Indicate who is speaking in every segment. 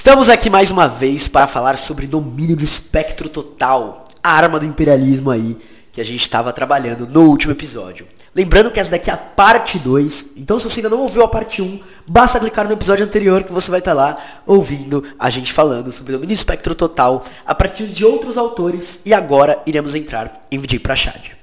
Speaker 1: Estamos aqui mais uma vez para falar sobre domínio do espectro total, a arma do imperialismo aí que a gente estava trabalhando no último episódio. Lembrando que essa daqui é a parte 2, então se você ainda não ouviu a parte 1, um, basta clicar no episódio anterior que você vai estar lá ouvindo a gente falando sobre domínio do espectro total a partir de outros autores e agora iremos entrar em Vijay Prashad.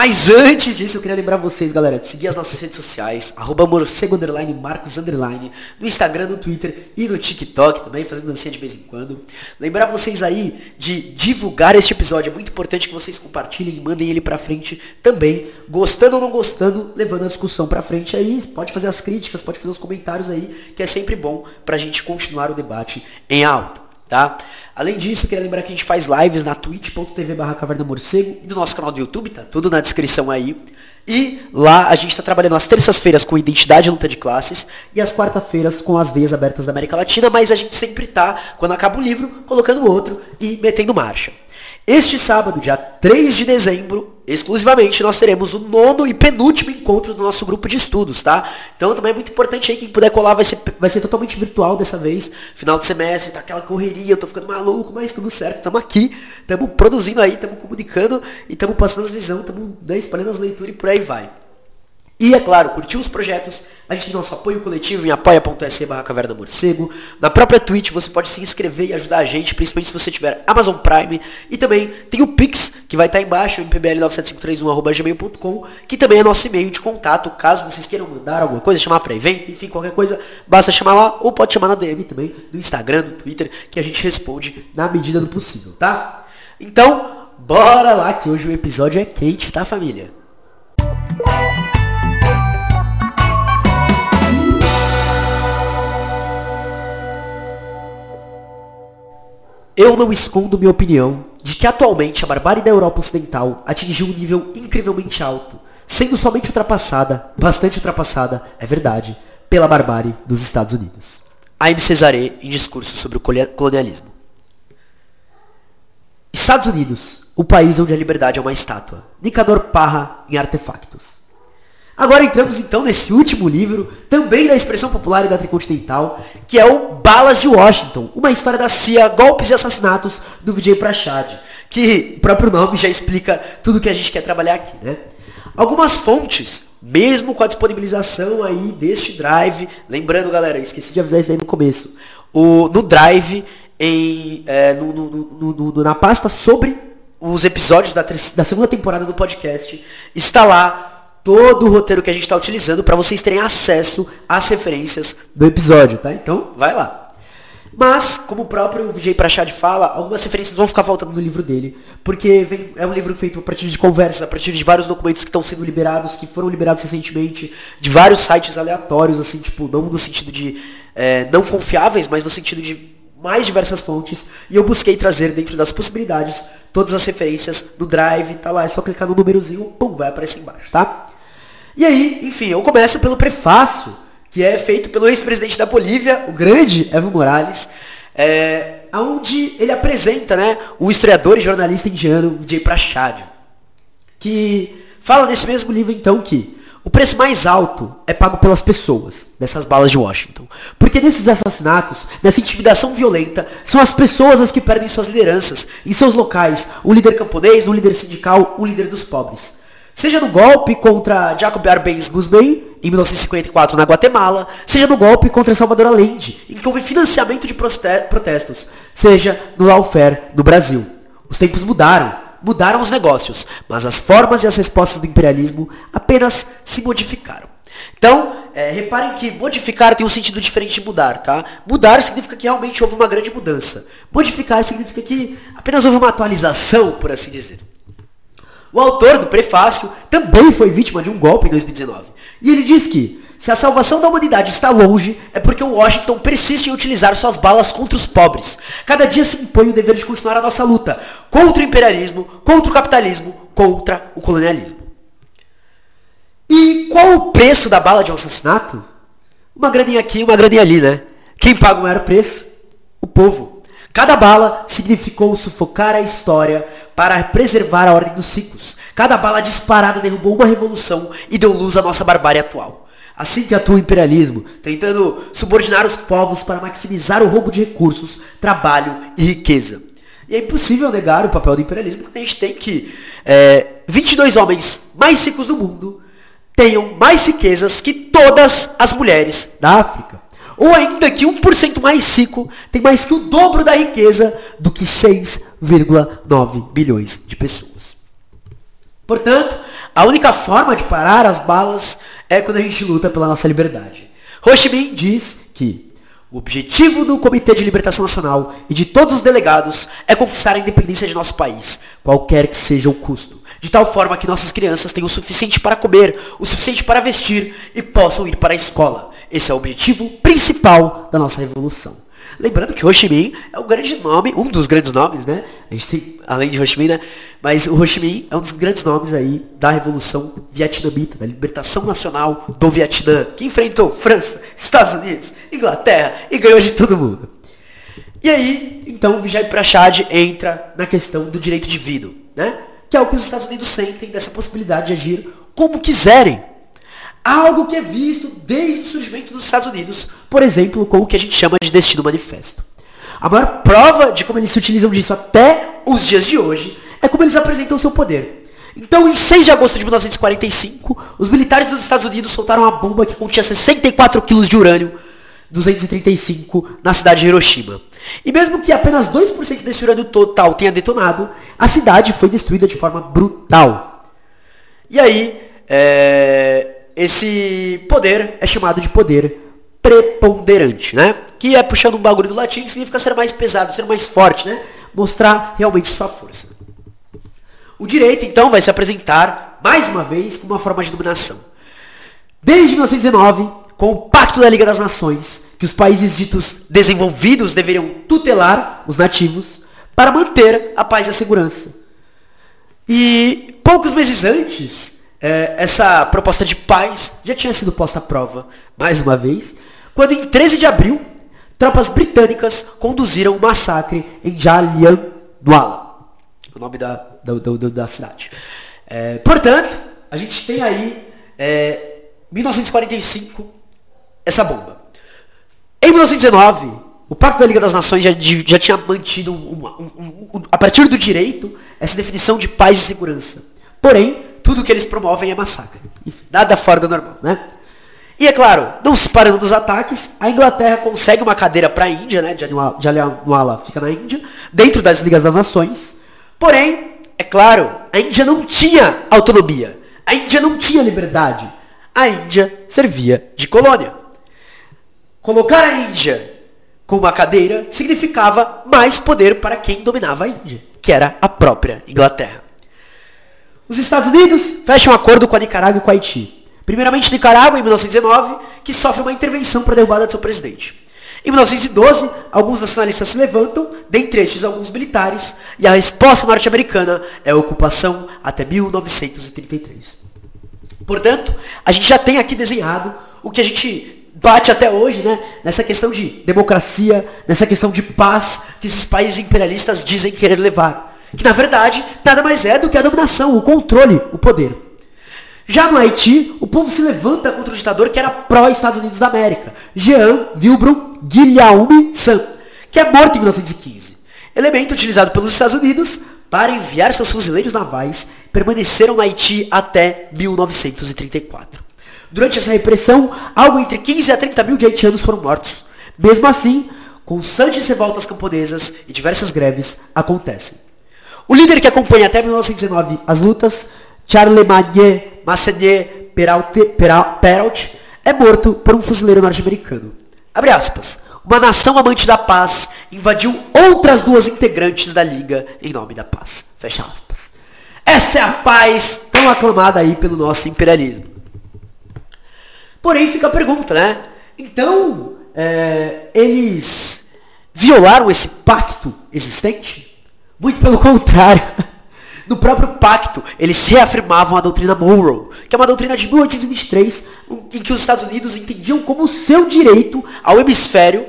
Speaker 1: Mas antes disso, eu queria lembrar vocês, galera, de seguir as nossas redes sociais, arroba morcego, underline, marcos, underline, no Instagram, no Twitter e no TikTok também, fazendo dancinha de vez em quando. Lembrar vocês aí de divulgar este episódio, é muito importante que vocês compartilhem e mandem ele pra frente também, gostando ou não gostando, levando a discussão pra frente aí, pode fazer as críticas, pode fazer os comentários aí, que é sempre bom pra gente continuar o debate em alta tá? Além disso, queria lembrar que a gente faz lives na twitch.tv barra caverna morcego e no nosso canal do YouTube, tá tudo na descrição aí. E lá a gente está trabalhando às terças-feiras com identidade e luta de classes e às quarta-feiras com as veias abertas da América Latina, mas a gente sempre tá, quando acaba um livro, colocando outro e metendo marcha. Este sábado, dia 3 de dezembro, exclusivamente, nós teremos o nono e penúltimo encontro do nosso grupo de estudos, tá? Então também é muito importante aí, quem puder colar vai ser, vai ser totalmente virtual dessa vez. Final de semestre, tá aquela correria, eu tô ficando maluco, mas tudo certo, estamos aqui, estamos produzindo aí, estamos comunicando e estamos passando as visões, estamos né, espalhando as leituras e por aí vai. E, é claro, curtiu os projetos, a gente tem nosso apoio coletivo em apoia.se barra caverna morcego. Na própria Twitch você pode se inscrever e ajudar a gente, principalmente se você tiver Amazon Prime. E também tem o Pix, que vai estar embaixo, mpbl97531.gmail.com, que também é nosso e-mail de contato, caso vocês queiram mandar alguma coisa, chamar para evento, enfim, qualquer coisa, basta chamar lá, ou pode chamar na DM também, no Instagram, no Twitter, que a gente responde na medida do possível, tá? Então, bora lá, que hoje o episódio é quente, tá família? Eu não escondo minha opinião de que atualmente a barbárie da Europa Ocidental atingiu um nível incrivelmente alto, sendo somente ultrapassada, bastante ultrapassada, é verdade, pela barbárie dos Estados Unidos. Aime Cesare em discurso sobre o colonialismo. Estados Unidos, o país onde a liberdade é uma estátua. Nicador Parra em Artefactos. Agora entramos então nesse último livro, também da expressão popular e da tricontinental, que é o Balas de Washington, uma história da CIA, golpes e assassinatos do Vijay Prashad, que o próprio nome já explica tudo que a gente quer trabalhar aqui, né? Algumas fontes, mesmo com a disponibilização aí deste drive, lembrando galera, esqueci de avisar isso aí no começo, o, no drive, em, é, no, no, no, na pasta sobre os episódios da, da segunda temporada do podcast, está lá todo o roteiro que a gente está utilizando para vocês terem acesso às referências do episódio, tá? Então, vai lá. Mas, como o próprio Vijay Prashad fala, algumas referências vão ficar faltando no livro dele, porque vem, é um livro feito a partir de conversas, a partir de vários documentos que estão sendo liberados, que foram liberados recentemente, de vários sites aleatórios, assim, tipo, não no sentido de é, não confiáveis, mas no sentido de mais diversas fontes, e eu busquei trazer dentro das possibilidades todas as referências do Drive, tá lá, é só clicar no númerozinho, pum, vai aparecer embaixo, tá? E aí, enfim, eu começo pelo prefácio, que é feito pelo ex-presidente da Bolívia, o grande Evo Morales, é, onde ele apresenta né, o historiador e jornalista indiano Jay Prashad, que fala nesse mesmo livro então que o preço mais alto é pago pelas pessoas dessas balas de Washington. Porque nesses assassinatos, nessa intimidação violenta, são as pessoas as que perdem suas lideranças em seus locais. Um líder camponês, um líder sindical, um líder dos pobres. Seja no golpe contra Jacob Arbenz Guzmán, em 1954 na Guatemala, seja no golpe contra Salvador Allende, em que houve financiamento de protestos, seja no lawfare no Brasil. Os tempos mudaram, mudaram os negócios, mas as formas e as respostas do imperialismo apenas se modificaram. Então, é, reparem que modificar tem um sentido diferente de mudar, tá? Mudar significa que realmente houve uma grande mudança. Modificar significa que apenas houve uma atualização, por assim dizer. O autor do prefácio também foi vítima de um golpe em 2019. E ele diz que se a salvação da humanidade está longe, é porque Washington persiste em utilizar suas balas contra os pobres. Cada dia se impõe o dever de continuar a nossa luta contra o imperialismo, contra o capitalismo, contra o colonialismo. E qual o preço da bala de um assassinato? Uma graninha aqui, uma graninha ali, né? Quem paga o maior preço? o povo. Cada bala significou sufocar a história para preservar a ordem dos ciclos. Cada bala disparada derrubou uma revolução e deu luz à nossa barbárie atual. Assim que atua o imperialismo, tentando subordinar os povos para maximizar o roubo de recursos, trabalho e riqueza. E é impossível negar o papel do imperialismo quando a gente tem que é, 22 homens mais ricos do mundo tenham mais riquezas que todas as mulheres da África. Ou ainda que 1% mais rico tem mais que o dobro da riqueza do que 6,9 bilhões de pessoas. Portanto, a única forma de parar as balas é quando a gente luta pela nossa liberdade. Ho Chi Minh diz que o objetivo do Comitê de Libertação Nacional e de todos os delegados é conquistar a independência de nosso país, qualquer que seja o custo, de tal forma que nossas crianças tenham o suficiente para comer, o suficiente para vestir e possam ir para a escola. Esse é o objetivo principal da nossa revolução. Lembrando que Ho Chi Minh é um grande nome, um dos grandes nomes, né? A gente tem, além de Ho Chi Minh, né? Mas o Ho Chi Minh é um dos grandes nomes aí da Revolução Vietnamita, da libertação nacional do Vietnã, que enfrentou França, Estados Unidos, Inglaterra e ganhou de todo mundo. E aí, então, o Vijay Prashad entra na questão do direito divino, né? Que é o que os Estados Unidos sentem dessa possibilidade de agir como quiserem Algo que é visto desde o surgimento dos Estados Unidos, por exemplo, com o que a gente chama de Destino Manifesto. A maior prova de como eles se utilizam disso até os dias de hoje é como eles apresentam seu poder. Então, em 6 de agosto de 1945, os militares dos Estados Unidos soltaram uma bomba que continha 64 quilos de urânio 235 na cidade de Hiroshima. E mesmo que apenas 2% desse urânio total tenha detonado, a cidade foi destruída de forma brutal. E aí, é, esse poder é chamado de poder preponderante, né? Que é puxando um bagulho do latim, que significa ser mais pesado, ser mais forte, né? Mostrar realmente sua força. O direito, então, vai se apresentar, mais uma vez, como uma forma de dominação. Desde 1919, com o Pacto da Liga das Nações, que os países ditos desenvolvidos deveriam tutelar os nativos para manter a paz e a segurança. E poucos meses antes, é, essa proposta de paz já tinha sido posta à prova, mais uma vez, quando em 13 de abril, tropas britânicas conduziram o um massacre em Jallianwala, o nome da, da, da, da cidade. É, portanto, a gente tem aí, é, 1945, essa bomba. Em 1919, o Pacto da Liga das Nações já, já tinha mantido, uma, um, um, a partir do direito, essa definição de paz e segurança. Porém, tudo que eles promovem é massacre. Nada fora do normal, né? E é claro, não se parando dos ataques, a Inglaterra consegue uma cadeira para a Índia, né? Jallianwala fica na Índia, dentro das Ligas das Nações. Porém, é claro, a Índia não tinha autonomia. A Índia não tinha liberdade. A Índia servia de colônia. Colocar a Índia com uma cadeira significava mais poder para quem dominava a Índia, que era a própria Inglaterra. Os Estados Unidos fecham um acordo com a Nicarágua e com a Haiti. Primeiramente Nicarágua, em 1919, que sofre uma intervenção para a derrubada de seu presidente. Em 1912, alguns nacionalistas se levantam, dentre estes alguns militares, e a resposta norte-americana é a ocupação até 1933. Portanto, a gente já tem aqui desenhado o que a gente bate até hoje, né, nessa questão de democracia, nessa questão de paz que esses países imperialistas dizem querer levar que na verdade nada mais é do que a dominação, o controle, o poder. Já no Haiti, o povo se levanta contra o ditador que era pró-Estados Unidos da América, Jean Vilbro Guilhaume San, que é morto em 1915. Elemento utilizado pelos Estados Unidos para enviar seus fuzileiros navais, permaneceram no Haiti até 1934. Durante essa repressão, algo entre 15 a 30 mil de haitianos foram mortos. Mesmo assim, constantes revoltas camponesas e diversas greves acontecem. O líder que acompanha até 1919 as lutas, Charlemagne Massenet Perrault, é morto por um fuzileiro norte-americano. Abre aspas. Uma nação amante da paz invadiu outras duas integrantes da Liga em nome da paz. Fecha aspas. Essa é a paz tão aclamada aí pelo nosso imperialismo. Porém fica a pergunta, né? Então, é, eles violaram esse pacto existente? Muito pelo contrário. No próprio pacto, eles reafirmavam a doutrina Monroe, que é uma doutrina de 1823, em que os Estados Unidos entendiam como seu direito ao hemisfério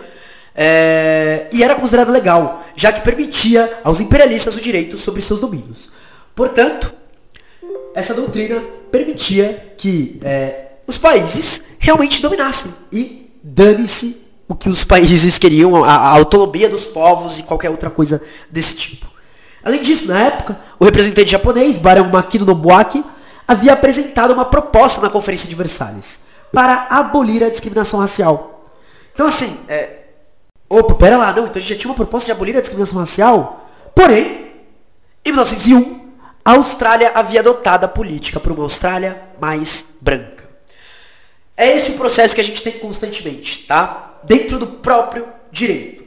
Speaker 1: é, e era considerada legal, já que permitia aos imperialistas o direito sobre seus domínios. Portanto, essa doutrina permitia que é, os países realmente dominassem e dane-se o que os países queriam, a, a autonomia dos povos e qualquer outra coisa desse tipo. Além disso, na época, o representante japonês, Barão Makino Nobuaki, havia apresentado uma proposta na Conferência de Versalhes para abolir a discriminação racial. Então, assim, é... opa, pera lá, não, então a gente já tinha uma proposta de abolir a discriminação racial, porém, em 1901, a Austrália havia adotado a política para uma Austrália mais branca. É esse o processo que a gente tem constantemente, tá? Dentro do próprio direito.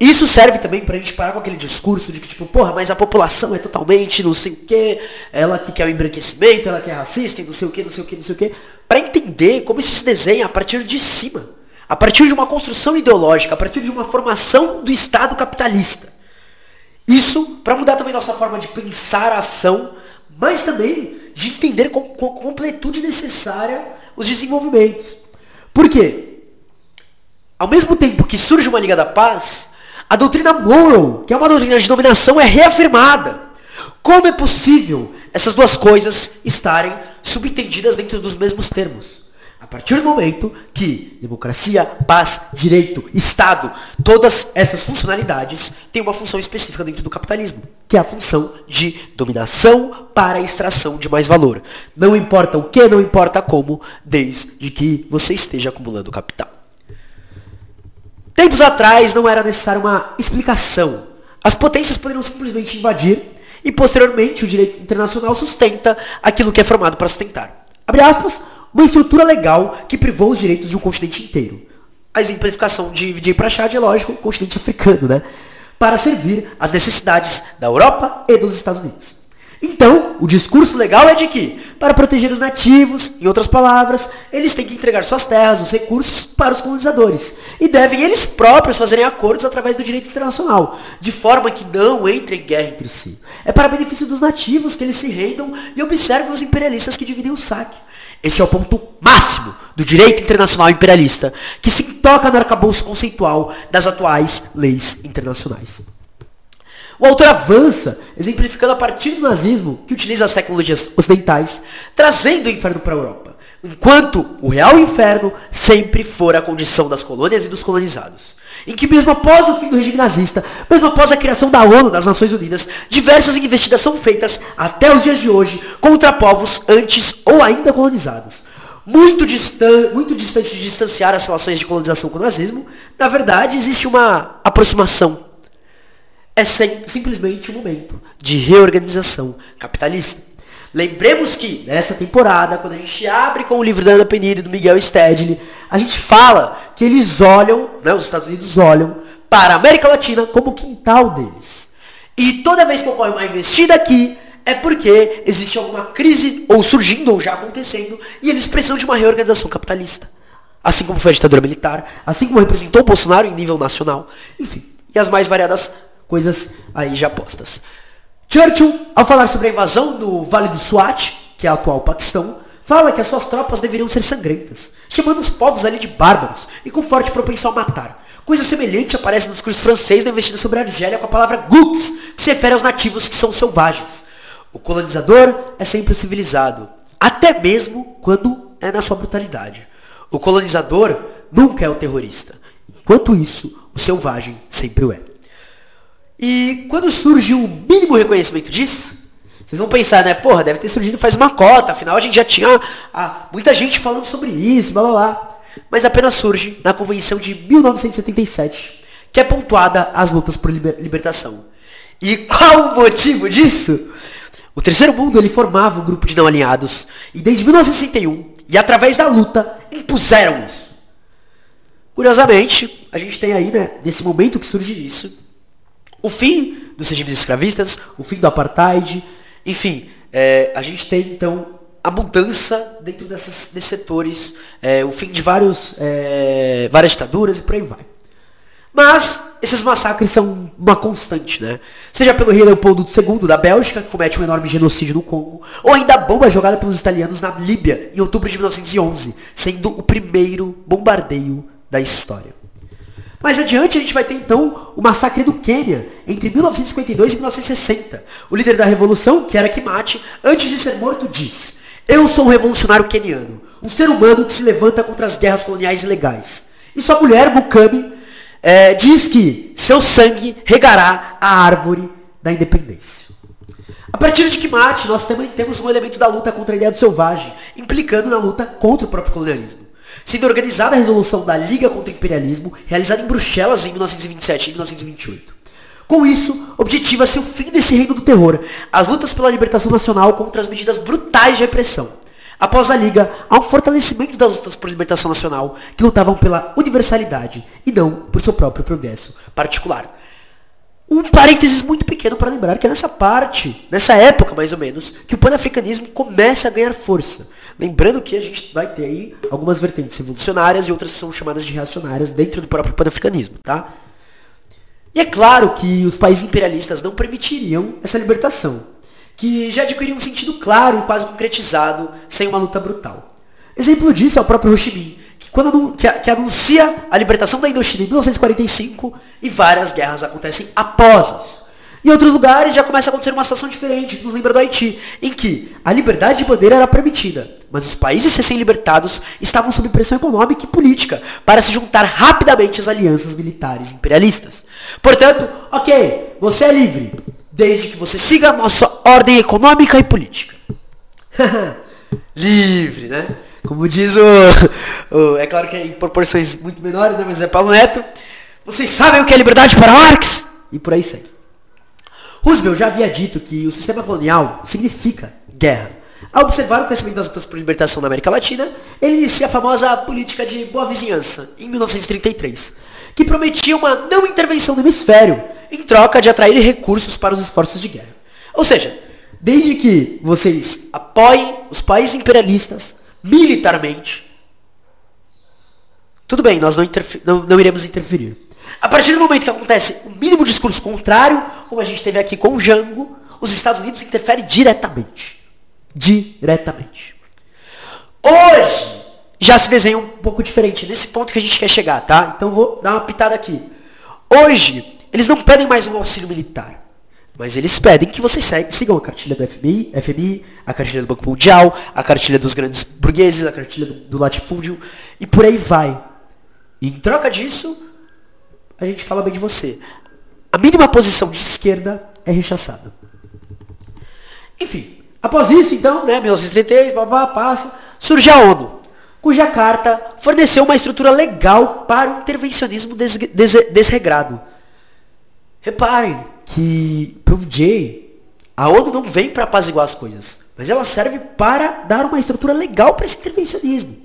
Speaker 1: Isso serve também pra gente parar com aquele discurso de que, tipo, porra, mas a população é totalmente não sei o que, ela que quer o embranquecimento, ela que é racista e não sei o que, não sei o que, não sei o que. Pra entender como isso se desenha a partir de cima. A partir de uma construção ideológica, a partir de uma formação do Estado capitalista. Isso para mudar também nossa forma de pensar a ação, mas também de entender com, com completude necessária os desenvolvimentos. Por quê? Ao mesmo tempo que surge uma Liga da Paz, a doutrina Monroe, que é uma doutrina de dominação, é reafirmada. Como é possível essas duas coisas estarem subentendidas dentro dos mesmos termos? A partir do momento que democracia, paz, direito, Estado, todas essas funcionalidades têm uma função específica dentro do capitalismo, que é a função de dominação para extração de mais valor. Não importa o que, não importa como, desde que você esteja acumulando capital. Tempos atrás não era necessária uma explicação. As potências poderiam simplesmente invadir e posteriormente o direito internacional sustenta aquilo que é formado para sustentar. Abre aspas, uma estrutura legal que privou os direitos de um continente inteiro. A exemplificação de Vijay Prashad é lógico, o continente africano, né? Para servir às necessidades da Europa e dos Estados Unidos. Então, o discurso legal é de que, para proteger os nativos, em outras palavras, eles têm que entregar suas terras, os recursos, para os colonizadores. E devem eles próprios fazerem acordos através do direito internacional, de forma que não entrem em guerra entre si. É para benefício dos nativos que eles se rendam e observem os imperialistas que dividem o saque. Esse é o ponto máximo do direito internacional imperialista, que se toca no arcabouço conceitual das atuais leis internacionais. O autor avança, exemplificando a partir do nazismo, que utiliza as tecnologias ocidentais, trazendo o inferno para a Europa, enquanto o real inferno sempre for a condição das colônias e dos colonizados. Em que mesmo após o fim do regime nazista, mesmo após a criação da ONU, das Nações Unidas, diversas investigações são feitas até os dias de hoje contra povos antes ou ainda colonizados. Muito, distan muito distante de distanciar as relações de colonização com o nazismo, na verdade existe uma aproximação é sem, simplesmente um momento de reorganização capitalista. Lembremos que nessa temporada, quando a gente abre com o livro da Ana Penini e do Miguel Stedley, a gente fala que eles olham, né, os Estados Unidos olham para a América Latina como o quintal deles. E toda vez que ocorre uma investida aqui, é porque existe alguma crise, ou surgindo, ou já acontecendo, e eles precisam de uma reorganização capitalista. Assim como foi a ditadura militar, assim como representou o Bolsonaro em nível nacional, enfim, e as mais variadas coisas aí já postas. Churchill, ao falar sobre a invasão do Vale do Swat, que é o atual Paquistão, fala que as suas tropas deveriam ser sangrentas, chamando os povos ali de bárbaros e com forte propensão a matar. Coisa semelhante aparece no discurso francês na investida sobre a Argélia com a palavra Gux, que se refere aos nativos que são selvagens. O colonizador é sempre o civilizado, até mesmo quando é na sua brutalidade. O colonizador nunca é o terrorista. Enquanto isso, o selvagem sempre o é. E quando surge o mínimo reconhecimento disso, vocês vão pensar, né? Porra, deve ter surgido faz uma cota, afinal a gente já tinha ah, muita gente falando sobre isso, blá blá blá. Mas apenas surge na Convenção de 1977, que é pontuada as lutas por liber libertação. E qual o motivo disso? O terceiro mundo ele formava um grupo de não alinhados e desde 1961 e através da luta impuseram isso. Curiosamente, a gente tem aí, né, nesse momento que surge isso, o fim dos regimes escravistas, o fim do apartheid, enfim, é, a gente tem então a mudança dentro dessas, desses setores, é, o fim de vários, é, várias ditaduras e por aí vai. Mas esses massacres são uma constante, né? Seja pelo rei Leopoldo II da Bélgica, que comete um enorme genocídio no Congo, ou ainda a bomba jogada pelos italianos na Líbia em outubro de 1911, sendo o primeiro bombardeio da história. Mais adiante a gente vai ter então o massacre do Quênia, entre 1952 e 1960. O líder da revolução, que era Kimati, antes de ser morto diz: Eu sou um revolucionário queniano, um ser humano que se levanta contra as guerras coloniais ilegais. E sua mulher, Mukami, é, diz que seu sangue regará a árvore da independência. A partir de Kimati, nós também temos um elemento da luta contra a ideia do selvagem, implicando na luta contra o próprio colonialismo sendo organizada a resolução da Liga contra o Imperialismo, realizada em Bruxelas em 1927 e 1928. Com isso, objetiva-se o fim desse reino do terror, as lutas pela libertação nacional contra as medidas brutais de repressão. Após a Liga, há um fortalecimento das lutas por libertação nacional, que lutavam pela universalidade e não por seu próprio progresso particular. Um parênteses muito pequeno para lembrar que é nessa parte, nessa época mais ou menos, que o panafricanismo começa a ganhar força. Lembrando que a gente vai ter aí algumas vertentes revolucionárias e outras que são chamadas de reacionárias dentro do próprio panafricanismo, tá? E é claro que os países imperialistas não permitiriam essa libertação, que já adquiriu um sentido claro e quase concretizado sem uma luta brutal. Exemplo disso é o próprio Ho Chi Minh, que, quando, que, que anuncia a libertação da Indochina em 1945 e várias guerras acontecem após isso. Em outros lugares já começa a acontecer uma situação diferente, nos lembra do Haiti, em que a liberdade de poder era permitida, mas os países recém-libertados estavam sob pressão econômica e política para se juntar rapidamente às alianças militares imperialistas. Portanto, ok, você é livre, desde que você siga a nossa ordem econômica e política. livre, né? Como diz o, o, É claro que é em proporções muito menores, né? Mas é Paulo Neto. Vocês sabem o que é liberdade para Marx? E por aí segue. Roosevelt já havia dito que o sistema colonial significa guerra. Ao observar o crescimento das lutas por libertação na América Latina, ele inicia a famosa política de boa vizinhança, em 1933, que prometia uma não intervenção do hemisfério, em troca de atrair recursos para os esforços de guerra. Ou seja, desde que vocês apoiem os países imperialistas, militarmente, tudo bem, nós não, não, não iremos interferir. A partir do momento que acontece o mínimo discurso contrário, como a gente teve aqui com o Jango, os Estados Unidos interferem diretamente. Diretamente. Hoje já se desenha um pouco diferente, nesse ponto que a gente quer chegar, tá? Então vou dar uma pitada aqui. Hoje, eles não pedem mais um auxílio militar. Mas eles pedem que vocês sigam a cartilha do FMI, FMI, a cartilha do Banco Mundial, a cartilha dos grandes burgueses, a cartilha do, do latifúndio e por aí vai. E em troca disso, a gente fala bem de você. A mínima posição de esquerda é rechaçada. Enfim, após isso, então, né, 1933, babá, passa, surge a ONU, cuja carta forneceu uma estrutura legal para o intervencionismo des des desregrado. Reparem, que para o Jay, a ONU não vem para apaziguar as coisas, mas ela serve para dar uma estrutura legal para esse intervencionismo.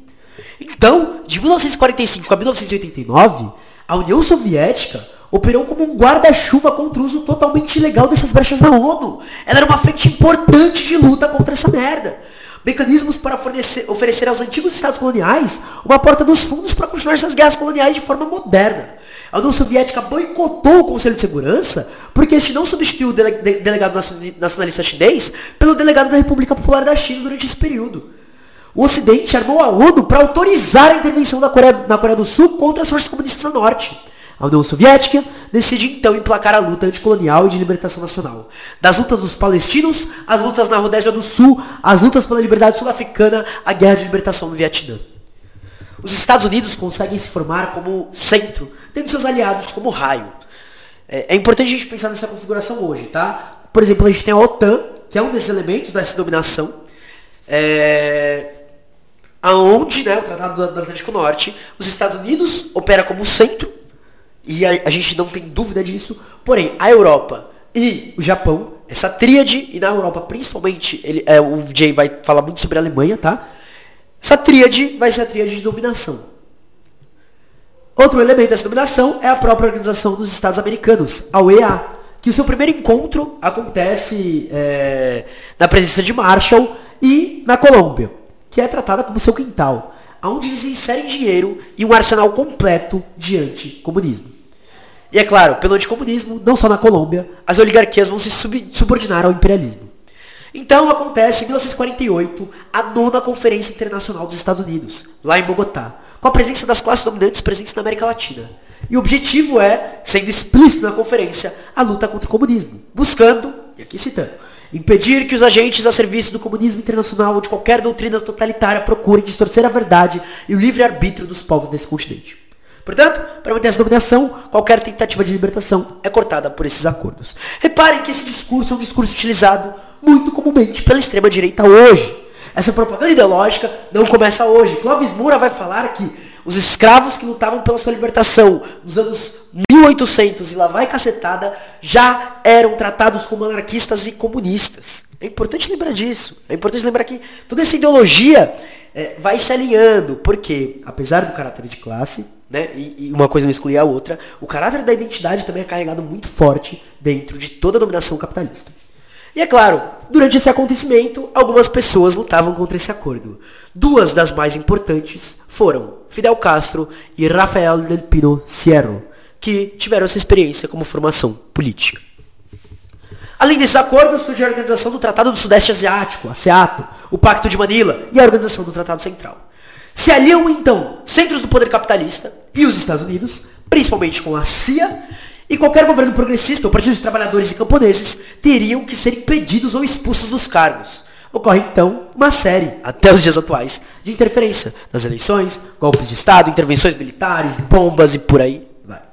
Speaker 1: Então, de 1945 a 1989, a União Soviética operou como um guarda-chuva contra o uso totalmente ilegal dessas brechas na ONU. Ela era uma frente importante de luta contra essa merda. Mecanismos para fornecer, oferecer aos antigos estados coloniais uma porta dos fundos para continuar essas guerras coloniais de forma moderna. A União Soviética boicotou o Conselho de Segurança porque este não substituiu o dele delegado nacionalista chinês pelo delegado da República Popular da China durante esse período. O Ocidente armou a ONU para autorizar a intervenção da Coreia, na Coreia do Sul contra as forças comunistas do Norte. A União Soviética decide então emplacar a luta anticolonial e de libertação nacional. Das lutas dos palestinos, as lutas na Rodésia do Sul, as lutas pela liberdade sul-africana, a guerra de libertação no Vietnã. Os Estados Unidos conseguem se formar como centro, tendo seus aliados como raio. É, é importante a gente pensar nessa configuração hoje, tá? Por exemplo, a gente tem a OTAN, que é um desses elementos dessa dominação, é, aonde, né, o Tratado do Atlântico Norte, os Estados Unidos opera como centro, e a, a gente não tem dúvida disso, porém, a Europa e o Japão, essa tríade, e na Europa principalmente, ele, é, o Jay vai falar muito sobre a Alemanha, tá? Essa tríade vai ser a tríade de dominação. Outro elemento dessa dominação é a própria Organização dos Estados Americanos, a OEA, que o seu primeiro encontro acontece é, na presença de Marshall e na Colômbia, que é tratada como seu quintal, onde eles inserem dinheiro e um arsenal completo de anticomunismo. E é claro, pelo anticomunismo, não só na Colômbia, as oligarquias vão se subordinar ao imperialismo. Então acontece em 1948 a nona Conferência Internacional dos Estados Unidos, lá em Bogotá, com a presença das classes dominantes presentes na América Latina. E o objetivo é, sendo explícito na conferência, a luta contra o comunismo, buscando, e aqui citando, impedir que os agentes a serviço do comunismo internacional ou de qualquer doutrina totalitária procurem distorcer a verdade e o livre-arbítrio dos povos desse continente. Portanto, para manter essa dominação, qualquer tentativa de libertação é cortada por esses acordos. Reparem que esse discurso é um discurso utilizado muito comumente pela extrema-direita hoje. Essa propaganda ideológica não começa hoje. Clóvis Moura vai falar que os escravos que lutavam pela sua libertação nos anos 1800 e lá vai cacetada já eram tratados como anarquistas e comunistas. É importante lembrar disso. É importante lembrar que toda essa ideologia é, vai se alinhando, porque apesar do caráter de classe, né, e, e uma coisa não exclui a outra, o caráter da identidade também é carregado muito forte dentro de toda a dominação capitalista. E é claro, durante esse acontecimento, algumas pessoas lutavam contra esse acordo. Duas das mais importantes foram Fidel Castro e Rafael del Pino Sierro, que tiveram essa experiência como formação política. Além desses acordos, surge a Organização do Tratado do Sudeste Asiático, a SEATO, o Pacto de Manila e a Organização do Tratado Central. Se aliam então centros do poder capitalista e os Estados Unidos, principalmente com a CIA, e qualquer governo progressista ou partido de trabalhadores e camponeses teriam que ser impedidos ou expulsos dos cargos. Ocorre então uma série, até os dias atuais, de interferência nas eleições, golpes de Estado, intervenções militares, bombas e por aí vai.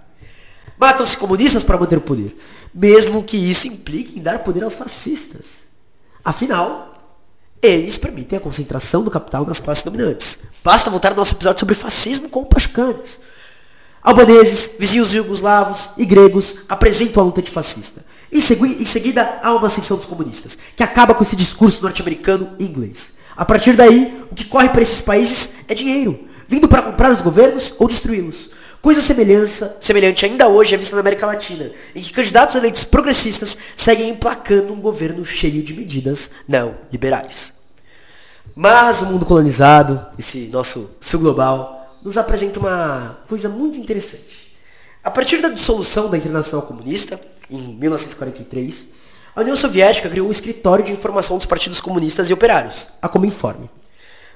Speaker 1: Matam-se comunistas para manter o poder, mesmo que isso implique em dar poder aos fascistas. Afinal, eles permitem a concentração do capital nas classes dominantes. Basta voltar ao nosso episódio sobre fascismo com o Pachucanes. Albaneses, vizinhos jugoslavos e gregos apresentam a luta antifascista. Em, segui em seguida, há uma ascensão dos comunistas, que acaba com esse discurso norte-americano e inglês. A partir daí, o que corre para esses países é dinheiro, vindo para comprar os governos ou destruí-los. Coisa semelhança, semelhante ainda hoje é vista na América Latina, em que candidatos eleitos progressistas seguem emplacando um governo cheio de medidas não liberais. Mas o mundo colonizado, esse nosso sul global, nos apresenta uma coisa muito interessante. A partir da dissolução da Internacional Comunista, em 1943, a União Soviética criou um escritório de informação dos partidos comunistas e operários, a Cominform.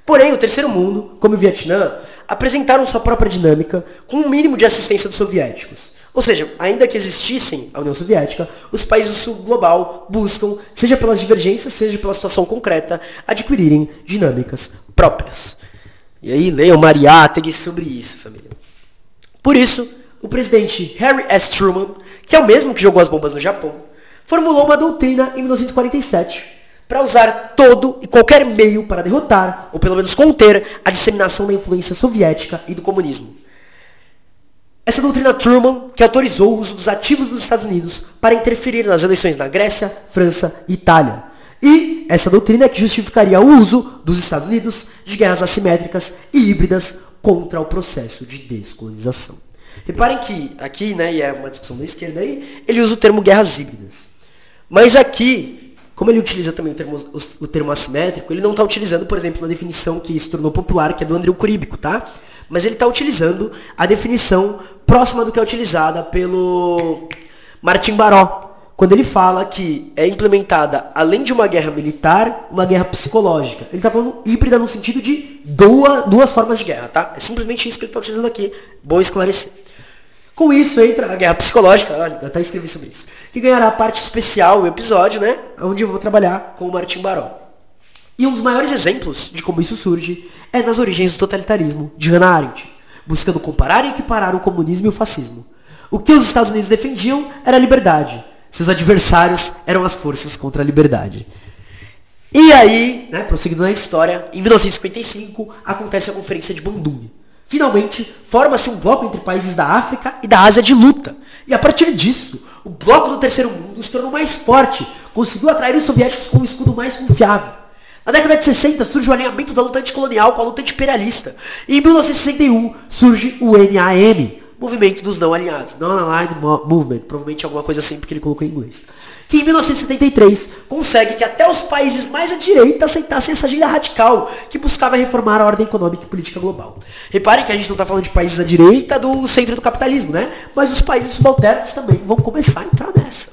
Speaker 1: Porém, o terceiro mundo, como o Vietnã, apresentaram sua própria dinâmica com um mínimo de assistência dos soviéticos. Ou seja, ainda que existissem a União Soviética, os países do sul global buscam, seja pelas divergências, seja pela situação concreta, adquirirem dinâmicas próprias. E aí leiam Mariátegui sobre isso, família. Por isso, o presidente Harry S. Truman, que é o mesmo que jogou as bombas no Japão, formulou uma doutrina em 1947 para usar todo e qualquer meio para derrotar, ou pelo menos conter, a disseminação da influência soviética e do comunismo. Essa doutrina Truman, que autorizou o uso dos ativos dos Estados Unidos para interferir nas eleições na Grécia, França e Itália, e essa doutrina é que justificaria o uso dos Estados Unidos de guerras assimétricas e híbridas contra o processo de descolonização. Reparem que aqui, né, e é uma discussão da esquerda aí, ele usa o termo guerras híbridas. Mas aqui, como ele utiliza também o termo, o, o termo assimétrico, ele não está utilizando, por exemplo, a definição que se tornou popular, que é do André Curíbico, tá? Mas ele está utilizando a definição próxima do que é utilizada pelo Martin Baró, quando ele fala que é implementada, além de uma guerra militar, uma guerra psicológica. Ele está falando híbrida no sentido de duas, duas formas de guerra, tá? É simplesmente isso que ele está utilizando aqui. Bom esclarecer. Com isso entra a guerra psicológica, olha, até escrevi sobre isso, que ganhará a parte especial, o episódio, né? Onde eu vou trabalhar com o Martin Baró. E um dos maiores exemplos de como isso surge é nas origens do totalitarismo, de Hannah Arendt, buscando comparar e equiparar o comunismo e o fascismo. O que os Estados Unidos defendiam era a liberdade, seus adversários eram as forças contra a liberdade. E aí, né, prosseguindo na história, em 1955 acontece a Conferência de Bandung. Finalmente, forma-se um bloco entre países da África e da Ásia de luta. E a partir disso, o bloco do terceiro mundo se tornou mais forte, conseguiu atrair os soviéticos com um escudo mais confiável. Na década de 60 surge o alinhamento da luta anticolonial com a luta antiimperialista. E em 1961 surge o NAM, movimento dos não alinhados. Non-aligned movement, provavelmente alguma coisa assim, porque ele colocou em inglês. Que em 1973 consegue que até os países mais à direita aceitassem essa agenda radical que buscava reformar a ordem econômica e política global. Reparem que a gente não está falando de países à direita do centro do capitalismo, né? Mas os países subalternos também vão começar a entrar nessa.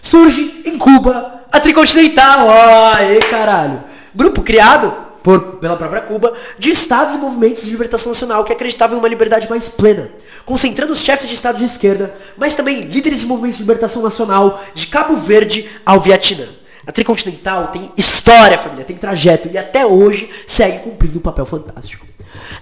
Speaker 1: Surge em Cuba a Tricontinental. Aê, caralho! Grupo criado por, pela própria Cuba, de estados e movimentos de libertação nacional que acreditavam em uma liberdade mais plena, concentrando os chefes de estados de esquerda, mas também líderes de movimentos de libertação nacional de Cabo Verde ao Vietnã. A Tricontinental tem história, família, tem trajeto e até hoje segue cumprindo um papel fantástico.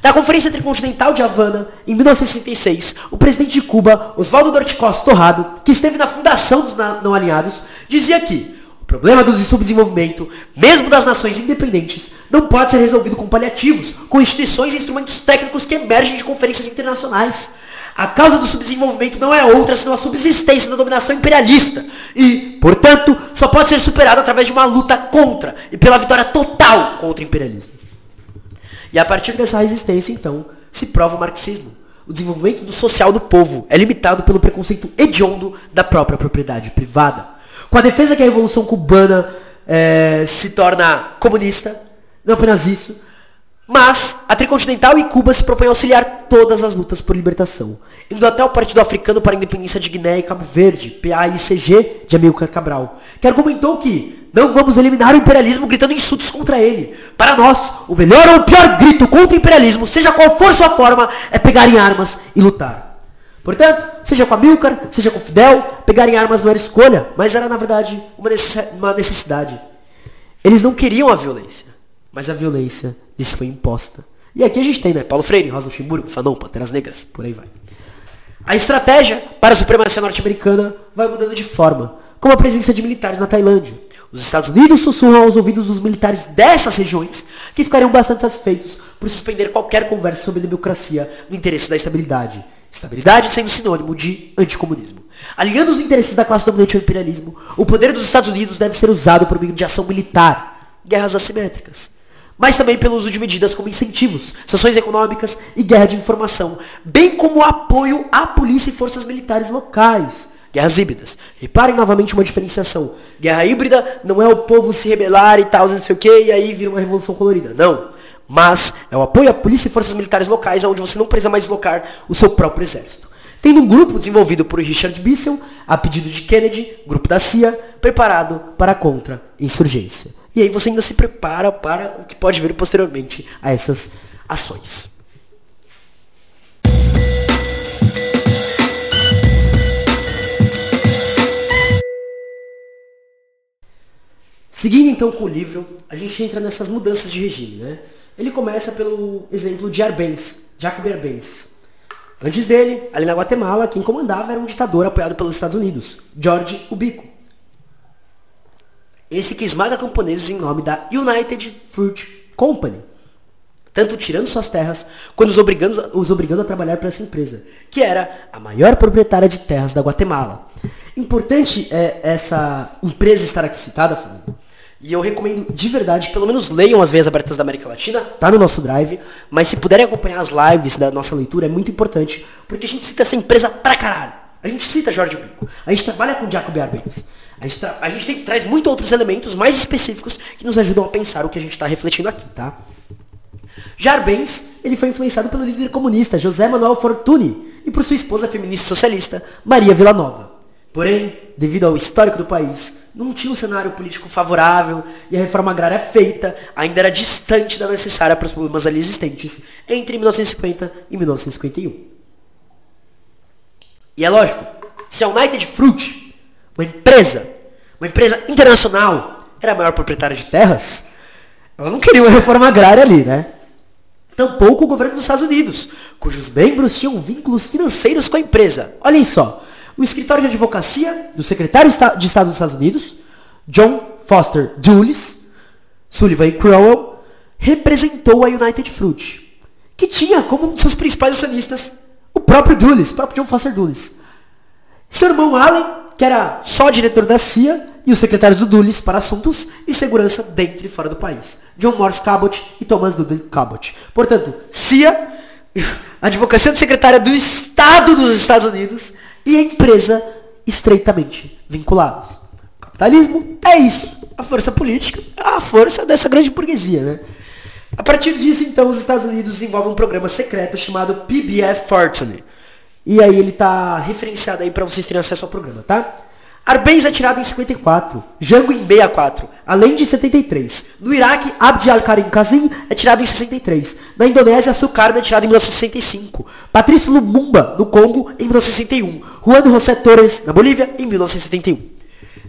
Speaker 1: Na Conferência Tricontinental de Havana, em 1966, o presidente de Cuba, Oswaldo Dorticós Torrado, que esteve na fundação dos não alinhados, dizia que o problema do subdesenvolvimento, mesmo das nações independentes, não pode ser resolvido com paliativos, com instituições e instrumentos técnicos que emergem de conferências internacionais. A causa do subdesenvolvimento não é outra senão a subsistência da dominação imperialista e, portanto, só pode ser superada através de uma luta contra e pela vitória total contra o imperialismo. E a partir dessa resistência, então, se prova o marxismo. O desenvolvimento do social do povo é limitado pelo preconceito hediondo da própria propriedade privada. Com a defesa que a Revolução Cubana é, se torna comunista, não apenas isso, mas a Tricontinental e Cuba se propõem a auxiliar todas as lutas por libertação, indo até o Partido Africano para a Independência de Guiné e Cabo Verde, PAICG, de Amilcar Cabral, que argumentou que não vamos eliminar o imperialismo gritando insultos contra ele. Para nós, o melhor ou o pior grito contra o imperialismo, seja qual for sua forma, é pegar em armas e lutar. Portanto, seja com a Milcar, seja com Fidel, pegar em armas não era escolha, mas era na verdade uma necessidade. Eles não queriam a violência, mas a violência lhes foi imposta. E aqui a gente tem, né? Paulo Freire, Rosa Luxemburgo, Fanon, Panteras Negras, por aí vai. A estratégia para a supremacia norte-americana vai mudando de forma, como a presença de militares na Tailândia. Os Estados Unidos sussurram aos ouvidos dos militares dessas regiões que ficariam bastante satisfeitos por suspender qualquer conversa sobre democracia no interesse da estabilidade. Estabilidade sendo sinônimo de anticomunismo. Alinhando os interesses da classe dominante ao imperialismo, o poder dos Estados Unidos deve ser usado por meio de ação militar, guerras assimétricas, mas também pelo uso de medidas como incentivos, sanções econômicas e guerra de informação, bem como apoio à polícia e forças militares locais Guerras híbridas. Reparem novamente uma diferenciação. Guerra híbrida não é o povo se rebelar e tal, não sei o que, e aí vira uma revolução colorida. Não. Mas é o apoio à polícia e forças militares locais, onde você não precisa mais deslocar o seu próprio exército. Tendo um grupo desenvolvido por Richard Bissell, a pedido de Kennedy, grupo da CIA, preparado para a contra-insurgência. E aí você ainda se prepara para o que pode vir posteriormente a essas ações. Seguindo então com o livro, a gente entra nessas mudanças de regime, né? Ele começa pelo exemplo de Arbenz, Jacob Arbenz. Antes dele, ali na Guatemala, quem comandava era um ditador apoiado pelos Estados Unidos, George Ubico. Esse que esmaga camponeses em nome da United Fruit Company, tanto tirando suas terras, quanto os obrigando, os obrigando a trabalhar para essa empresa, que era a maior proprietária de terras da Guatemala. Importante é essa empresa estar aqui citada, família, e eu recomendo de verdade, pelo menos leiam as veias abertas da América Latina, tá no nosso drive, mas se puderem acompanhar as lives da nossa leitura é muito importante, porque a gente cita essa empresa pra caralho. A gente cita Jorge Bico, a gente trabalha com Jacob Arbenz. A gente, a gente tem, traz muito outros elementos mais específicos que nos ajudam a pensar o que a gente está refletindo aqui, tá? Jarbens, ele foi influenciado pelo líder comunista José Manuel Fortuny e por sua esposa feminista socialista Maria Villanova. Porém, devido ao histórico do país, não tinha um cenário político favorável e a reforma agrária feita ainda era distante da necessária para os problemas ali existentes entre 1950 e 1951. E é lógico, se a United Fruit, uma empresa, uma empresa internacional, era a maior proprietária de terras, ela não queria uma reforma agrária ali, né? Tampouco o governo dos Estados Unidos, cujos membros tinham vínculos financeiros com a empresa. Olhem só, o escritório de advocacia do secretário de Estado dos Estados Unidos, John Foster Dulles, Sullivan Crowell, representou a United Fruit, que tinha como um de seus principais acionistas o próprio Dulles, o próprio John Foster Dulles. Seu irmão Allen, que era só diretor da CIA, e os secretários do Dulles para assuntos e segurança dentro e fora do país, John Morris Cabot e Thomas Dudley Cabot. Portanto, CIA, Advocacia do Secretária do Estado dos Estados Unidos e a empresa estreitamente vinculados. O capitalismo é isso. A força política é a força dessa grande burguesia, né? A partir disso, então, os Estados Unidos desenvolvem um programa secreto chamado PBF Fortune. E aí ele tá referenciado aí para vocês terem acesso ao programa, tá? Arbenz é tirado em 54, Jango em 64, além de 73. No Iraque, Abd al-Karim Kazim é tirado em 63. Na Indonésia, Sukarno é tirado em 1965. Patrício Lumumba, no Congo, em 1961. Juan José Torres, na Bolívia, em 1971.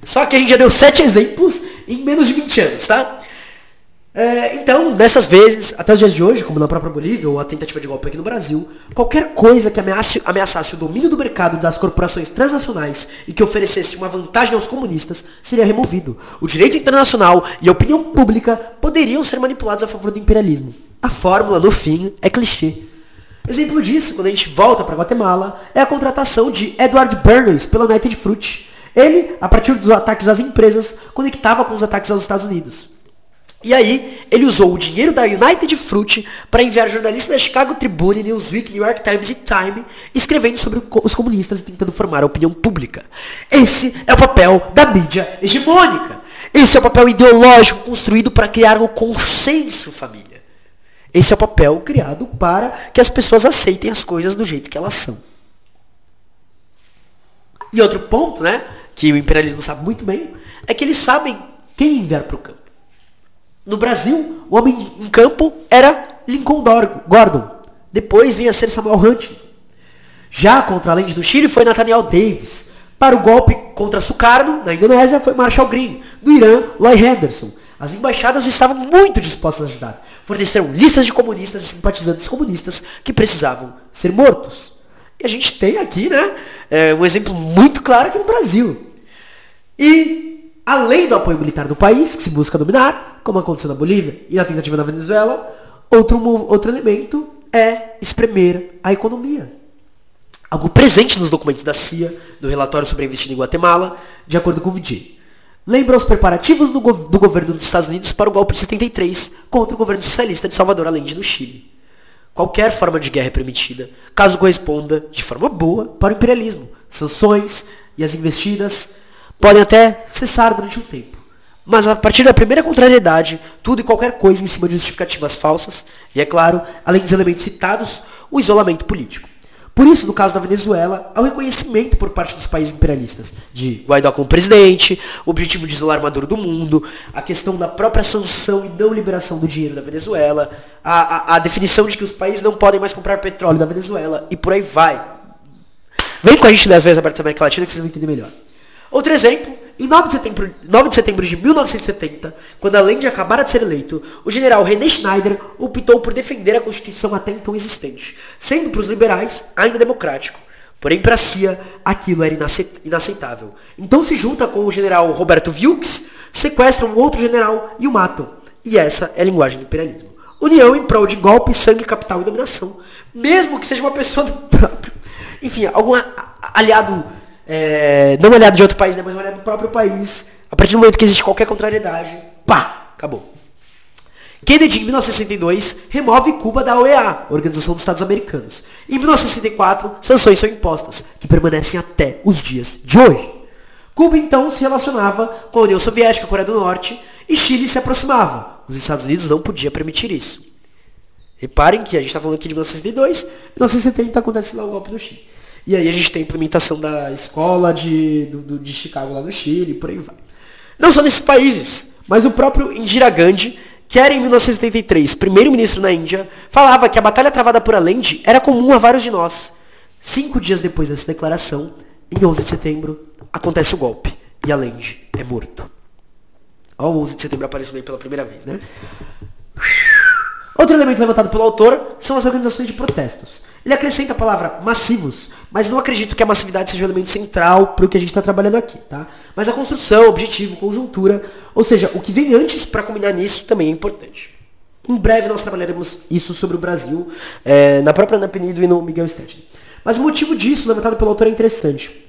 Speaker 1: Só que a gente já deu sete exemplos em menos de 20 anos, tá? É, então, nessas vezes, até os dias de hoje, como na própria Bolívia ou a tentativa de golpe aqui no Brasil, qualquer coisa que ameaçasse o domínio do mercado das corporações transnacionais e que oferecesse uma vantagem aos comunistas seria removido. O direito internacional e a opinião pública poderiam ser manipulados a favor do imperialismo. A fórmula, no fim, é clichê. Exemplo disso, quando a gente volta para Guatemala, é a contratação de Edward Bernays pela United Fruit. Ele, a partir dos ataques às empresas, conectava com os ataques aos Estados Unidos. E aí, ele usou o dinheiro da United Fruit para enviar jornalistas da Chicago Tribune, Newsweek, New York Times e Time escrevendo sobre os comunistas e tentando formar a opinião pública. Esse é o papel da mídia hegemônica. Esse é o papel ideológico construído para criar o consenso, família. Esse é o papel criado para que as pessoas aceitem as coisas do jeito que elas são. E outro ponto, né, que o imperialismo sabe muito bem, é que eles sabem quem enviar para o campo. No Brasil, o homem em campo era Lincoln Gordon. Depois vinha a ser Samuel Huntington. Já contra a lente do Chile foi Nathaniel Davis. Para o golpe contra Sukarno, na Indonésia, foi Marshall Green. No Irã, Lloyd Henderson. As embaixadas estavam muito dispostas a ajudar. Forneceram listas de comunistas e simpatizantes comunistas que precisavam ser mortos. E a gente tem aqui, né, é, um exemplo muito claro aqui no Brasil. E, além do apoio militar do país, que se busca dominar, como aconteceu na Bolívia e na tentativa na Venezuela, outro, outro elemento é espremer a economia. Algo presente nos documentos da CIA, do relatório sobre a investida em Guatemala, de acordo com o VJ. Lembra os preparativos do, do, governo dos Estados Unidos para o golpe de 73 contra o governo socialista de Salvador Allende no Chile. Qualquer forma de guerra é permitida, caso corresponda, de forma boa, para o imperialismo. Sanções e as investidas podem até cessar durante um tempo. Mas a partir da primeira contrariedade, tudo e qualquer coisa em cima de justificativas falsas, e é claro, além dos elementos citados, o isolamento político. Por isso, no caso da Venezuela, há o um reconhecimento por parte dos países imperialistas de Guaidó como presidente, o objetivo de isolar Maduro do mundo, a questão da própria sanção e não liberação do dinheiro da Venezuela, a, a, a definição de que os países não podem mais comprar petróleo da Venezuela e por aí vai. Vem com a gente nas vezes abertas da América Latina que vocês vão entender melhor. Outro exemplo em 9 de, setembro, 9 de setembro de 1970, quando além de acabar de ser eleito, o general René Schneider optou por defender a Constituição até então existente, sendo para os liberais ainda democrático. Porém, para a CIA, aquilo era inaceitável. Então se junta com o general Roberto Wilkes, sequestra um outro general e o matam. E essa é a linguagem do imperialismo. União em prol de golpe, sangue, capital e dominação. Mesmo que seja uma pessoa do próprio. Enfim, algum aliado é, não aliado de outro país, né, mas um aliado do próprio país. A partir do momento que existe qualquer contrariedade, pá, acabou. Kennedy, em 1962, remove Cuba da OEA, Organização dos Estados Americanos. Em 1964, sanções são impostas, que permanecem até os dias de hoje. Cuba então se relacionava com a União Soviética, Coreia do Norte, e Chile se aproximava. Os Estados Unidos não podiam permitir isso. Reparem que a gente está falando aqui de 1962, 1970 acontece lá o golpe do Chile. E aí a gente tem a implementação da escola de, do, de Chicago lá no Chile, por aí vai. Não só nesses países, mas o próprio Indira Gandhi, que era em 1973 primeiro-ministro na Índia, falava que a batalha travada por Allende era comum a vários de nós. Cinco dias depois dessa declaração, em 11 de setembro, acontece o golpe e Allende é morto. Ó, o 11 de setembro aparecendo aí pela primeira vez, né? Outro elemento levantado pelo autor são as organizações de protestos. Ele acrescenta a palavra massivos, mas não acredito que a massividade seja o elemento central para o que a gente está trabalhando aqui, tá? Mas a construção, objetivo, conjuntura, ou seja, o que vem antes para combinar nisso também é importante. Em breve nós trabalharemos isso sobre o Brasil, é, na própria Ana Penido e no Miguel Stettin. Mas o motivo disso, levantado pelo autor, é interessante.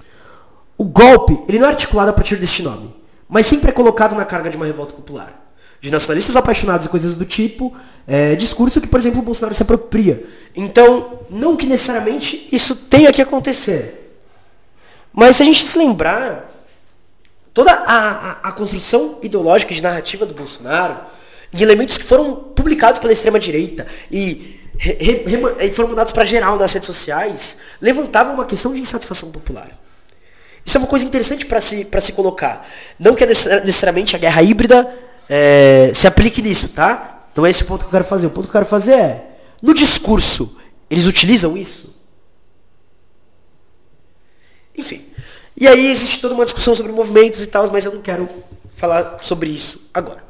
Speaker 1: O golpe, ele não é articulado a partir deste nome, mas sempre é colocado na carga de uma revolta popular de nacionalistas apaixonados e coisas do tipo, é, discurso que, por exemplo, o Bolsonaro se apropria. Então, não que necessariamente isso tenha que acontecer. Mas se a gente se lembrar, toda a, a, a construção ideológica de narrativa do Bolsonaro, e elementos que foram publicados pela extrema-direita e foram mandados para geral nas redes sociais, levantavam uma questão de insatisfação popular. Isso é uma coisa interessante para se, se colocar. Não que necessariamente a guerra híbrida é, se aplique nisso, tá? Então é esse o ponto que eu quero fazer. O ponto que eu quero fazer é, no discurso, eles utilizam isso? Enfim. E aí existe toda uma discussão sobre movimentos e tal, mas eu não quero falar sobre isso agora.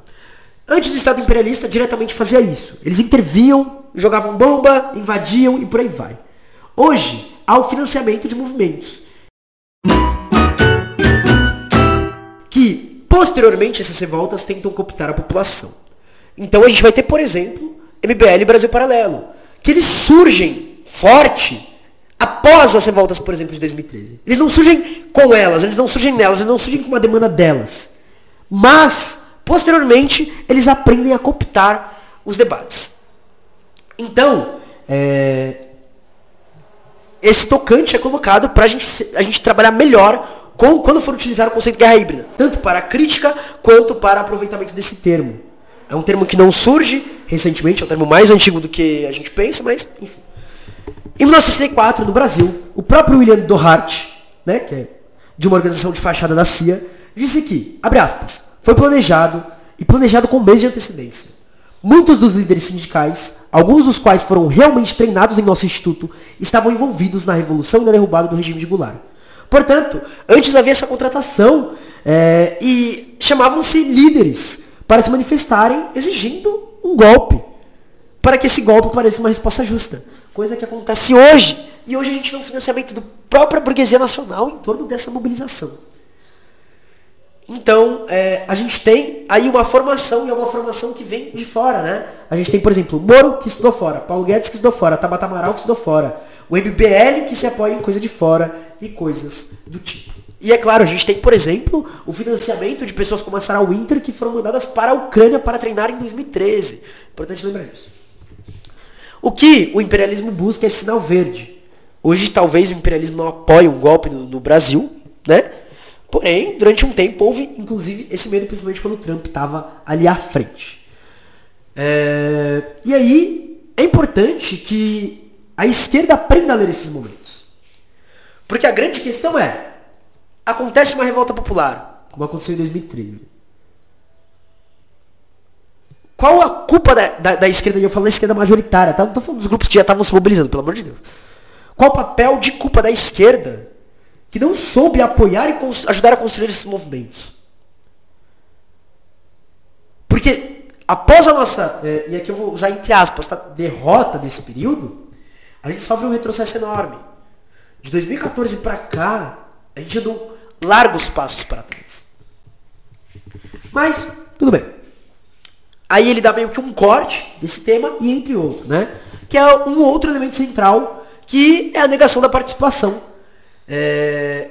Speaker 1: Antes do Estado imperialista, diretamente fazia isso. Eles interviam, jogavam bomba, invadiam e por aí vai. Hoje, há o financiamento de movimentos. Que, posteriormente, essas revoltas tentam cooptar a população. Então a gente vai ter, por exemplo, MBL Brasil Paralelo, que eles surgem forte após as revoltas, por exemplo, de 2013. Eles não surgem com elas, eles não surgem nelas, eles não surgem com uma demanda delas. Mas, posteriormente, eles aprendem a cooptar os debates. Então, é, esse tocante é colocado para gente, a gente trabalhar melhor quando for utilizar o conceito de guerra híbrida, tanto para crítica quanto para aproveitamento desse termo. É um termo que não surge recentemente, é um termo mais antigo do que a gente pensa, mas enfim. Em 1964, no Brasil, o próprio William Dohart, né, que é de uma organização de fachada da CIA, disse que, abre aspas, foi planejado e planejado com meses de antecedência. Muitos dos líderes sindicais, alguns dos quais foram realmente treinados em nosso instituto, estavam envolvidos na revolução e na derrubada do regime de Goulart. Portanto, antes havia essa contratação é, e chamavam-se líderes para se manifestarem exigindo um golpe, para que esse golpe pareça uma resposta justa. Coisa que acontece hoje. E hoje a gente vê um financiamento da própria burguesia nacional em torno dessa mobilização. Então, é, a gente tem aí uma formação, e é uma formação que vem de fora, né? A gente tem, por exemplo, Moro, que estudou fora, Paulo Guedes, que estudou fora, Tabata Amaral, que estudou fora, o MBL, que se apoia em coisa de fora e coisas do tipo. E é claro, a gente tem, por exemplo, o financiamento de pessoas como a Sarah Winter, que foram mandadas para a Ucrânia para treinar em 2013. Importante lembrar isso. O que o imperialismo busca é sinal verde. Hoje talvez o imperialismo não apoie um golpe no, no Brasil, né? Porém, durante um tempo houve, inclusive, esse medo, principalmente quando o Trump estava ali à frente. É... E aí, é importante que a esquerda aprenda a ler esses momentos. Porque a grande questão é, acontece uma revolta popular, como aconteceu em 2013. Qual a culpa da, da, da esquerda? E eu falo da esquerda majoritária, tá? Não tô falando dos grupos que já estavam se mobilizando, pelo amor de Deus. Qual o papel de culpa da esquerda que não soube apoiar e ajudar a construir esses movimentos? Porque após a nossa, é, e aqui eu vou usar entre aspas, tá? derrota desse período, a gente sofre um retrocesso enorme. De 2014 para cá, a gente andou largos passos para trás. Mas, tudo bem. Aí ele dá meio que um corte desse tema e entre outros, né? Que é um outro elemento central, que é a negação da participação é,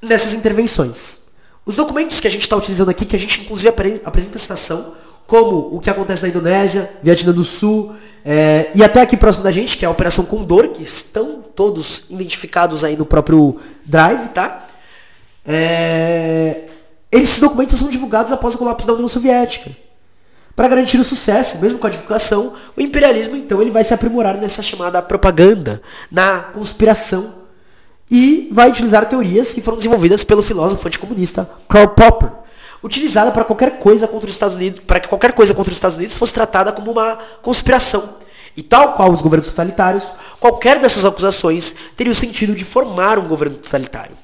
Speaker 1: nessas intervenções. Os documentos que a gente está utilizando aqui, que a gente inclusive apresenta a citação, como o que acontece na Indonésia, Vietnã do Sul, é, e até aqui próximo da gente, que é a Operação Condor, que estão todos identificados aí no próprio Drive, tá? É, esses documentos são divulgados após o colapso da União Soviética. Para garantir o sucesso, mesmo com a divulgação, o imperialismo então ele vai se aprimorar nessa chamada propaganda, na conspiração, e vai utilizar teorias que foram desenvolvidas pelo filósofo anticomunista Karl Popper, utilizada para qualquer coisa contra os Estados Unidos, para que qualquer coisa contra os Estados Unidos fosse tratada como uma conspiração. E tal qual os governos totalitários, qualquer dessas acusações teria o sentido de formar um governo totalitário.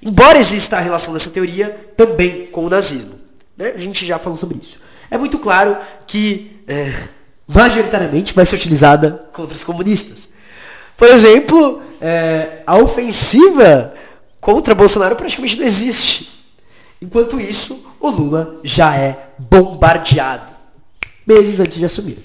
Speaker 1: Embora exista a relação dessa teoria também com o nazismo. Né? A gente já falou sobre isso é muito claro que é, majoritariamente vai ser utilizada contra os comunistas. Por exemplo, é, a ofensiva contra Bolsonaro praticamente não existe. Enquanto isso, o Lula já é bombardeado meses antes de assumir.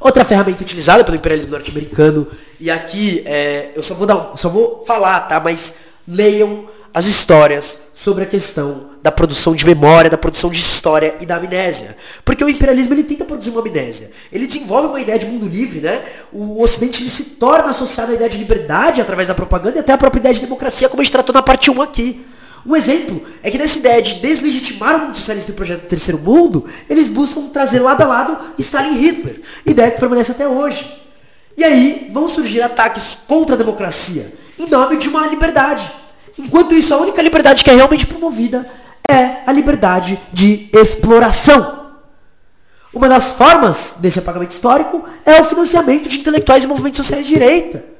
Speaker 1: Outra ferramenta utilizada pelo imperialismo norte-americano, e aqui é, eu só vou, dar, só vou falar, tá? Mas leiam as histórias sobre a questão da produção de memória, da produção de história e da amnésia. Porque o imperialismo ele tenta produzir uma amnésia. Ele desenvolve uma ideia de mundo livre, né? O Ocidente ele se torna associado à ideia de liberdade através da propaganda e até a própria ideia de democracia, como a gente tratou na parte 1 aqui. Um exemplo é que nessa ideia de deslegitimar o mundo socialista e o projeto do terceiro mundo, eles buscam trazer lado a lado Stalin e Hitler, ideia que permanece até hoje. E aí vão surgir ataques contra a democracia, em nome de uma liberdade. Enquanto isso, a única liberdade que é realmente promovida é a liberdade de exploração. Uma das formas desse apagamento histórico é o financiamento de intelectuais e movimentos sociais de direita.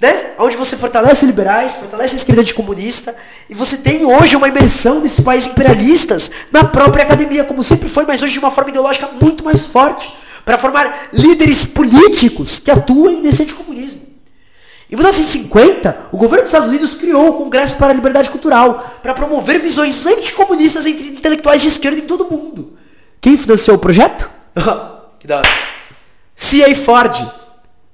Speaker 1: Né? Onde você fortalece liberais, fortalece a esquerda anticomunista, e você tem hoje uma imersão desses países imperialistas na própria academia, como sempre foi, mas hoje de uma forma ideológica muito mais forte, para formar líderes políticos que atuem nesse anticomunismo. Em 1950, o governo dos Estados Unidos criou o Congresso para a Liberdade Cultural para promover visões anticomunistas entre intelectuais de esquerda em todo o mundo. Quem financiou o projeto? que da hora. C.A. Ford,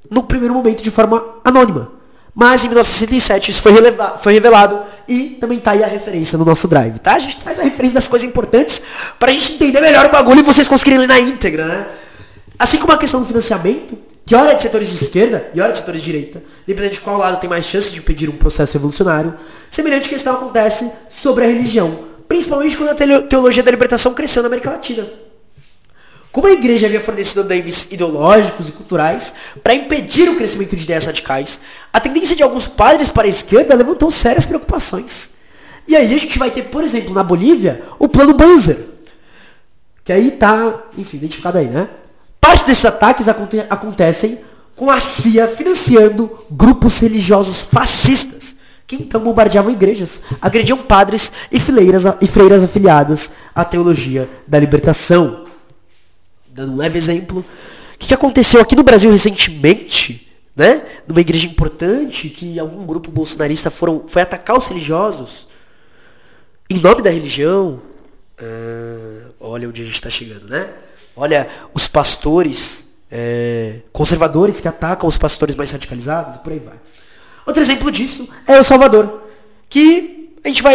Speaker 1: no primeiro momento de forma anônima. Mas em 1967 isso foi, foi revelado e também tá aí a referência no nosso drive, tá? A gente traz a referência das coisas importantes para a gente entender melhor o bagulho e vocês conseguirem ler na íntegra, né? Assim como a questão do financiamento, que ora é de setores de esquerda e ora é de setores de direita, dependendo de qual lado tem mais chance de impedir um processo evolucionário, semelhante questão acontece sobre a religião, principalmente quando a teologia da libertação cresceu na América Latina. Como a igreja havia fornecido andames ideológicos e culturais para impedir o crescimento de ideias radicais, a tendência de alguns padres para a esquerda levantou sérias preocupações. E aí a gente vai ter, por exemplo, na Bolívia, o plano Banzer, que aí está, enfim, identificado aí, né? Parte desses ataques aconte acontecem com a CIA financiando grupos religiosos fascistas, que então bombardeavam igrejas, agrediam padres e, fileiras, e freiras afiliadas à teologia da libertação. Dando um leve exemplo, o que aconteceu aqui no Brasil recentemente, né? Numa igreja importante, que algum grupo bolsonarista foram, foi atacar os religiosos em nome da religião. Ah, olha onde a gente está chegando, né? Olha os pastores é, conservadores que atacam os pastores mais radicalizados e por aí vai. Outro exemplo disso é o Salvador, que a gente vai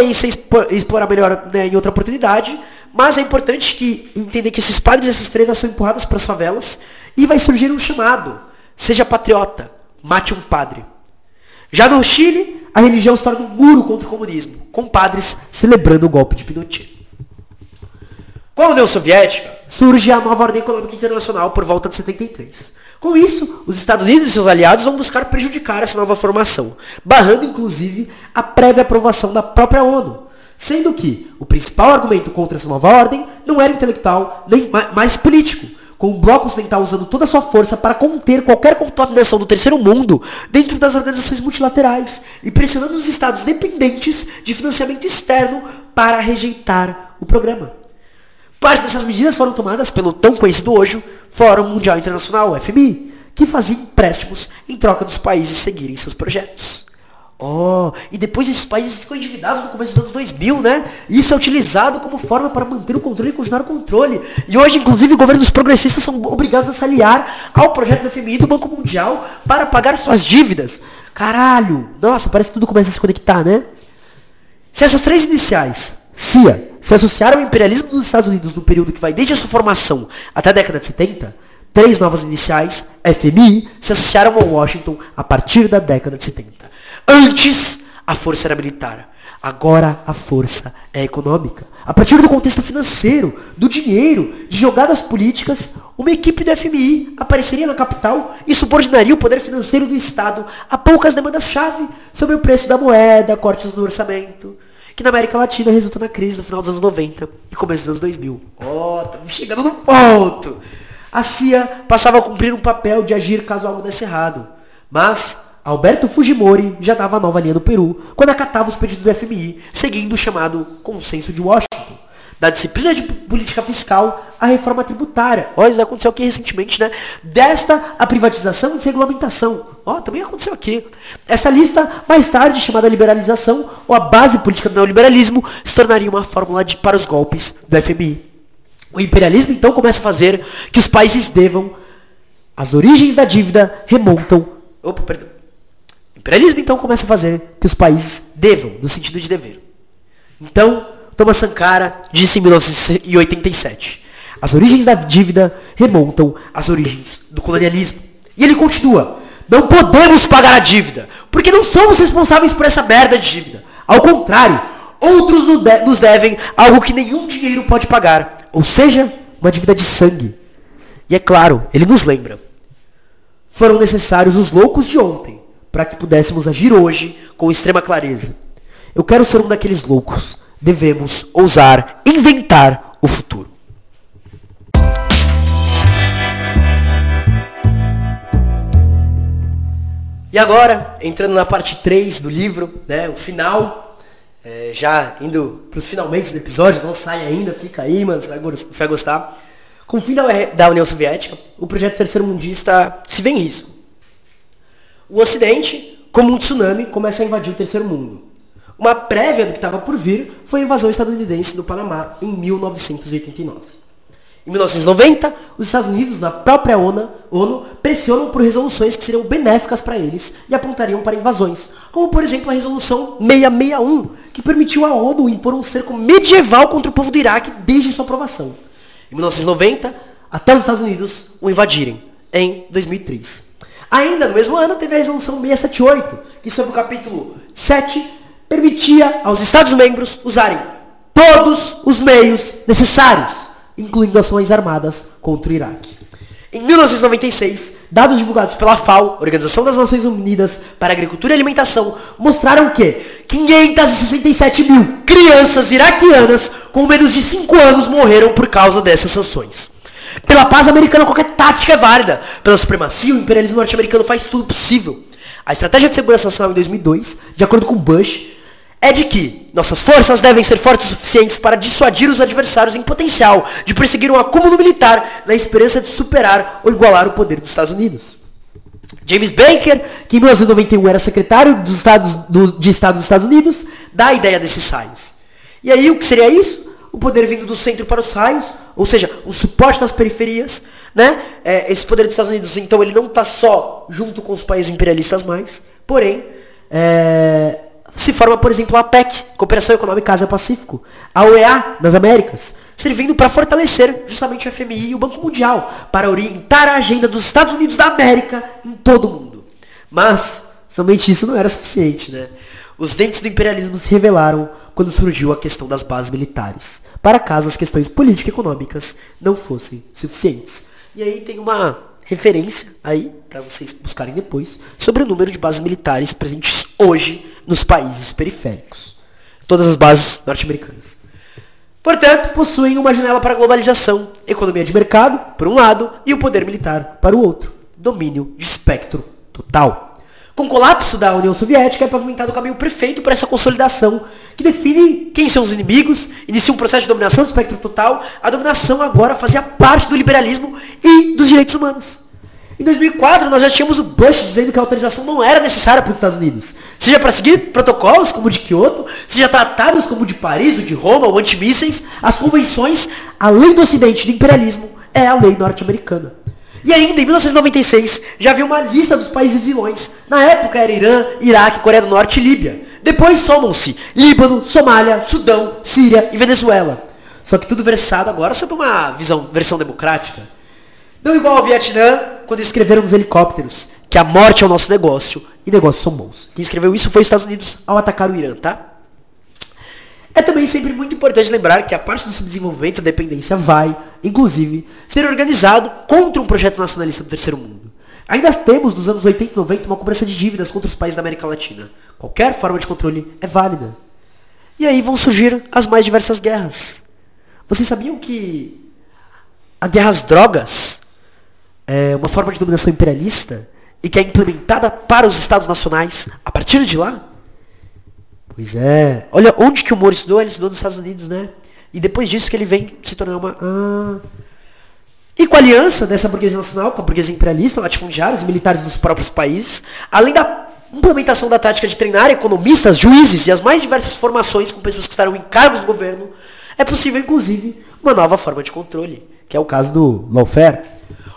Speaker 1: explorar melhor né, em outra oportunidade, mas é importante que entender que esses padres e essas freiras são empurradas para as favelas e vai surgir um chamado: seja patriota, mate um padre. Já no Chile, a religião se torna um muro contra o comunismo, com padres celebrando o golpe de Pinochet. Com a União Soviética, surge a nova ordem econômica internacional por volta de 73. Com isso, os Estados Unidos e seus aliados vão buscar prejudicar essa nova formação, barrando inclusive a prévia aprovação da própria ONU. Sendo que o principal argumento contra essa nova ordem não era intelectual, nem mais político, com o bloco ocidental usando toda a sua força para conter qualquer contaminação do terceiro mundo dentro das organizações multilaterais e pressionando os estados dependentes de financiamento externo para rejeitar o programa. Parte dessas medidas foram tomadas pelo tão conhecido hoje Fórum Mundial Internacional, FMI, que fazia empréstimos em troca dos países seguirem seus projetos. Oh, e depois esses países ficam endividados no começo dos anos 2000, né? Isso é utilizado como forma para manter o controle e continuar o controle. E hoje, inclusive, governos progressistas são obrigados a se aliar ao projeto do FMI do Banco Mundial para pagar suas dívidas. Caralho! Nossa, parece que tudo começa a se conectar, né? Se essas três iniciais, CIA, se associaram ao imperialismo dos Estados Unidos no período que vai desde a sua formação até a década de 70, três novas iniciais, FMI, se associaram ao Washington a partir da década de 70. Antes, a força era militar. Agora a força é econômica. A partir do contexto financeiro, do dinheiro, de jogadas políticas, uma equipe do FMI apareceria na capital e subordinaria o poder financeiro do Estado a poucas demandas-chave sobre o preço da moeda, cortes no orçamento que na América Latina resulta na crise no final dos anos 90 e começo dos anos 2000. Ó, oh, estamos chegando no ponto! A CIA passava a cumprir um papel de agir caso algo desse errado. Mas Alberto Fujimori já dava a nova linha no Peru quando acatava os pedidos do FMI, seguindo o chamado Consenso de Washington da disciplina de política fiscal à reforma tributária. Olha, isso aconteceu aqui recentemente, né? Desta a privatização e desregulamentação. Ó, também aconteceu aqui. Essa lista, mais tarde chamada liberalização, ou a base política do neoliberalismo, se tornaria uma fórmula de, para os golpes do FMI. O imperialismo então começa a fazer que os países devam. As origens da dívida remontam. Opa, perdão. Imperialismo então começa a fazer que os países devam, no sentido de dever. Então, Thomas Sankara disse em 1987. As origens da dívida remontam às origens do colonialismo. E ele continua: Não podemos pagar a dívida, porque não somos responsáveis por essa merda de dívida. Ao contrário, outros nos devem algo que nenhum dinheiro pode pagar, ou seja, uma dívida de sangue. E é claro, ele nos lembra: foram necessários os loucos de ontem para que pudéssemos agir hoje com extrema clareza. Eu quero ser um daqueles loucos. Devemos ousar inventar o futuro. E agora, entrando na parte 3 do livro, né, o final, é, já indo para os finalmente do episódio, não sai ainda, fica aí, mano, você vai, gostar. Com o fim da, da União Soviética, o projeto terceiro mundista se vê em risco. O Ocidente, como um tsunami, começa a invadir o terceiro mundo. Uma prévia do que estava por vir foi a invasão estadunidense do Panamá em 1989. Em 1990, os Estados Unidos, na própria ONU, pressionam por resoluções que seriam benéficas para eles e apontariam para invasões, como por exemplo a Resolução 661, que permitiu à ONU impor um cerco medieval contra o povo do Iraque desde sua aprovação. Em 1990, até os Estados Unidos o invadirem, em 2003. Ainda no mesmo ano, teve a Resolução 678, que sobre o capítulo 7 permitia aos Estados-membros usarem todos os meios necessários incluindo ações armadas contra o Iraque. Em 1996, dados divulgados pela FAO, Organização das Nações Unidas para Agricultura e Alimentação, mostraram que 567 mil crianças iraquianas com menos de 5 anos morreram por causa dessas sanções. Pela paz americana, qualquer tática é válida. Pela supremacia, o imperialismo norte-americano faz tudo possível. A estratégia de segurança nacional em 2002, de acordo com Bush, é de que nossas forças devem ser fortes o suficientes para dissuadir os adversários em potencial de perseguir um acúmulo militar na esperança de superar ou igualar o poder dos Estados Unidos. James Baker, que em 1991 era secretário dos Estados, do, de Estado dos Estados Unidos, dá a ideia desses raios. E aí o que seria isso? O poder vindo do centro para os raios, ou seja, o suporte nas periferias, né? É, esse poder dos Estados Unidos, então, ele não está só junto com os países imperialistas mais, porém, é, se forma, por exemplo, a APEC, Cooperação Econômica Ásia-Pacífico, a OEA nas Américas, servindo para fortalecer justamente o FMI e o Banco Mundial, para orientar a agenda dos Estados Unidos da América em todo o mundo. Mas, somente isso não era suficiente, né? Os dentes do imperialismo se revelaram quando surgiu a questão das bases militares, para caso as questões político-econômicas não fossem suficientes. E aí tem uma referência aí, para vocês buscarem depois, sobre o número de bases militares presentes hoje nos países periféricos. Todas as bases norte-americanas. Portanto, possuem uma janela para globalização, economia de mercado, por um lado, e o poder militar, para o outro. Domínio de espectro total. Com o colapso da União Soviética, é pavimentado o caminho perfeito para essa consolidação, que define quem são os inimigos, inicia um processo de dominação do espectro total. A dominação agora fazia parte do liberalismo e dos direitos humanos. Em 2004, nós já tínhamos o Bush dizendo que a autorização não era necessária para os Estados Unidos. Seja para seguir protocolos como o de Kyoto, seja tratados como o de Paris, o de Roma, o antimísseis, as convenções, além do ocidente do imperialismo, é a lei norte-americana. E ainda, em 1996, já havia uma lista dos países vilões. Na época era Irã, Iraque, Coreia do Norte e Líbia. Depois somam-se Líbano, Somália, Sudão, Síria e Venezuela. Só que tudo versado agora sob uma visão, versão democrática. Não igual ao Vietnã, quando escreveram os helicópteros, que a morte é o nosso negócio e negócios são bons. Quem escreveu isso foi os Estados Unidos ao atacar o Irã, tá? É também sempre muito importante lembrar que a parte do subdesenvolvimento a dependência vai, inclusive, ser organizado contra um projeto nacionalista do terceiro mundo. Ainda temos, nos anos 80 e 90, uma cobrança de dívidas contra os países da América Latina. Qualquer forma de controle é válida. E aí vão surgir as mais diversas guerras. Vocês sabiam que a guerra às drogas é, uma forma de dominação imperialista e que é implementada para os estados nacionais a partir de lá? Pois é. Olha onde que o Moro estudou, ele estudou nos Estados Unidos, né? E depois disso que ele vem se tornar uma... Ah. E com a aliança dessa burguesia nacional, com a burguesia imperialista, latifundiários, militares dos próprios países, além da implementação da tática de treinar economistas, juízes e as mais diversas formações com pessoas que estarão em cargos do governo, é possível, inclusive, uma nova forma de controle, que é o caso do lawfare.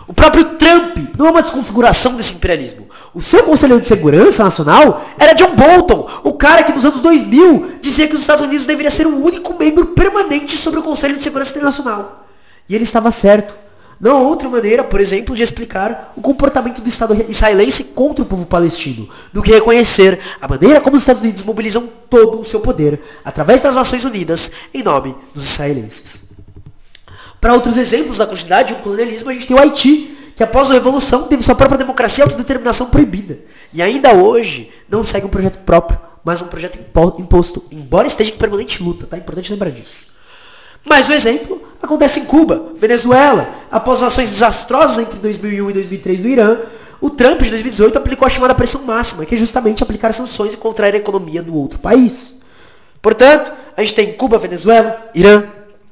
Speaker 1: O próprio Trump não é uma desconfiguração desse imperialismo. O seu conselheiro de segurança nacional era John Bolton, o cara que nos anos 2000 dizia que os Estados Unidos deveria ser o único membro permanente sobre o Conselho de Segurança Internacional. E ele estava certo. Não há outra maneira, por exemplo, de explicar o comportamento do Estado israelense contra o povo palestino, do que reconhecer a maneira como os Estados Unidos mobilizam todo o seu poder, através das Nações Unidas, em nome dos israelenses. Para outros exemplos da quantidade do colonialismo, a gente tem o Haiti, que após a Revolução teve sua própria democracia e autodeterminação proibida. E ainda hoje não segue um projeto próprio mas um projeto imposto, embora esteja em permanente luta, tá? Importante lembrar disso. Mais um exemplo acontece em Cuba, Venezuela. Após ações desastrosas entre 2001 e 2003 do Irã, o Trump de 2018 aplicou a chamada pressão máxima, que é justamente aplicar sanções e contrair a economia do outro país. Portanto, a gente tem Cuba, Venezuela, Irã,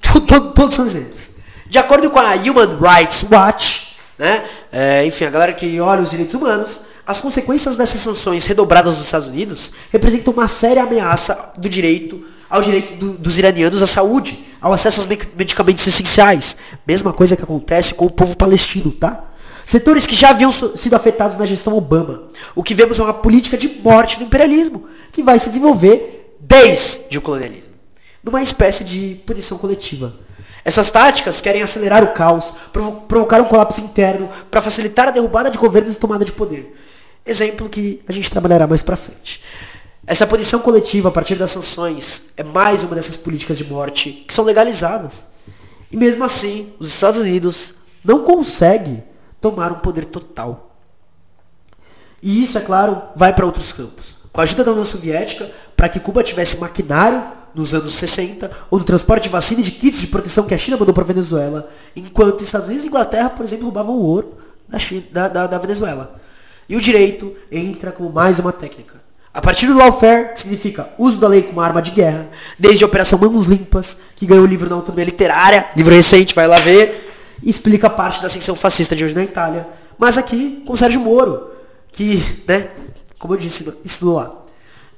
Speaker 1: todos são exemplos. De acordo com a Human Rights Watch, né, é, enfim, a galera que olha os direitos humanos, as consequências dessas sanções redobradas dos Estados Unidos representam uma séria ameaça do direito ao direito do, dos iranianos à saúde, ao acesso aos medicamentos essenciais. Mesma coisa que acontece com o povo palestino, tá? Setores que já haviam sido afetados na gestão Obama. O que vemos é uma política de morte do imperialismo, que vai se desenvolver desde o colonialismo, numa espécie de punição coletiva. Essas táticas querem acelerar o caos, provocar um colapso interno para facilitar a derrubada de governos e tomada de poder. Exemplo que a gente trabalhará mais para frente. Essa punição coletiva a partir das sanções é mais uma dessas políticas de morte que são legalizadas. E mesmo assim, os Estados Unidos não conseguem tomar um poder total. E isso, é claro, vai para outros campos. Com a ajuda da União Soviética, para que Cuba tivesse maquinário nos anos 60, ou no transporte de vacina e de kits de proteção que a China mandou para a Venezuela, enquanto os Estados Unidos e Inglaterra, por exemplo, roubavam o ouro da, China, da, da, da Venezuela. E o direito entra como mais uma técnica. A partir do lawfare, significa uso da lei como arma de guerra, desde a Operação Mãos Limpas, que ganhou o livro na autonomia literária, livro recente, vai lá ver, explica parte da ascensão fascista de hoje na Itália. Mas aqui com Sérgio Moro, que, né, como eu disse, estudou lá.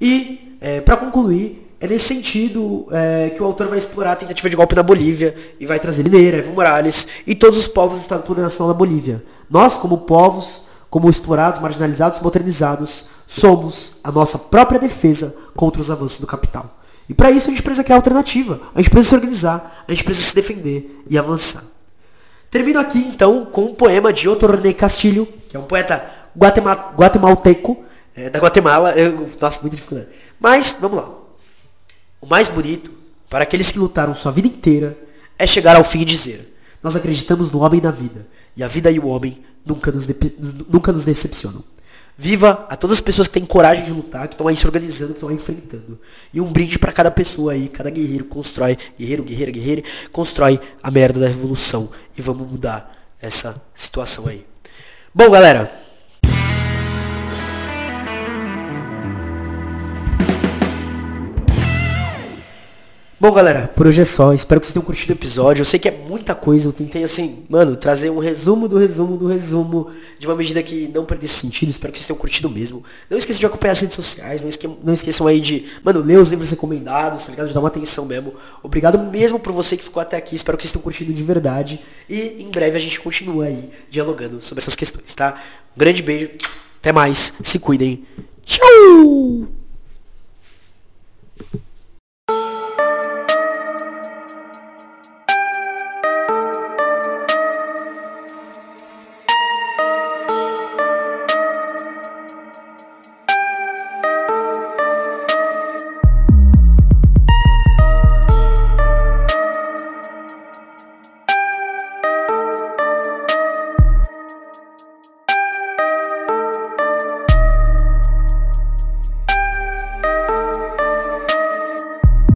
Speaker 1: E, é, para concluir, é nesse sentido é, que o autor vai explorar a tentativa de golpe na Bolívia e vai trazer Mineira, Evo Morales e todos os povos do Estado Plurinacional da Bolívia. Nós, como povos, como explorados, marginalizados, modernizados, somos a nossa própria defesa contra os avanços do capital. E para isso a gente precisa criar alternativa, a gente precisa se organizar, a gente precisa se defender e avançar. Termino aqui então com um poema de Otto René Castilho, que é um poeta guatema guatemalteco, é, da Guatemala. Eu, nossa, muita dificuldade. Mas, vamos lá. O mais bonito, para aqueles que lutaram sua vida inteira, é chegar ao fim e dizer: Nós acreditamos no homem na vida, e a vida e o homem nunca nos, nunca nos decepcionam. Viva a todas as pessoas que têm coragem de lutar, que estão aí se organizando, que estão aí enfrentando. E um brinde para cada pessoa aí, cada guerreiro constrói, guerreiro, guerreira, guerreira, constrói a merda da revolução. E vamos mudar essa situação aí. Bom, galera, Bom, galera, por hoje é só. Espero que vocês tenham curtido o episódio. Eu sei que é muita coisa. Eu tentei, assim, mano, trazer um resumo do resumo do resumo de uma medida que não perdesse sentido. Espero que vocês tenham curtido mesmo. Não esqueçam de acompanhar as redes sociais. Não, esque não esqueçam aí de, mano, ler os livros recomendados, tá ligado? De dar uma atenção mesmo. Obrigado mesmo por você que ficou até aqui. Espero que vocês tenham curtido de verdade. E em breve a gente continua aí dialogando sobre essas questões, tá? Um grande beijo. Até mais. Se cuidem. Tchau!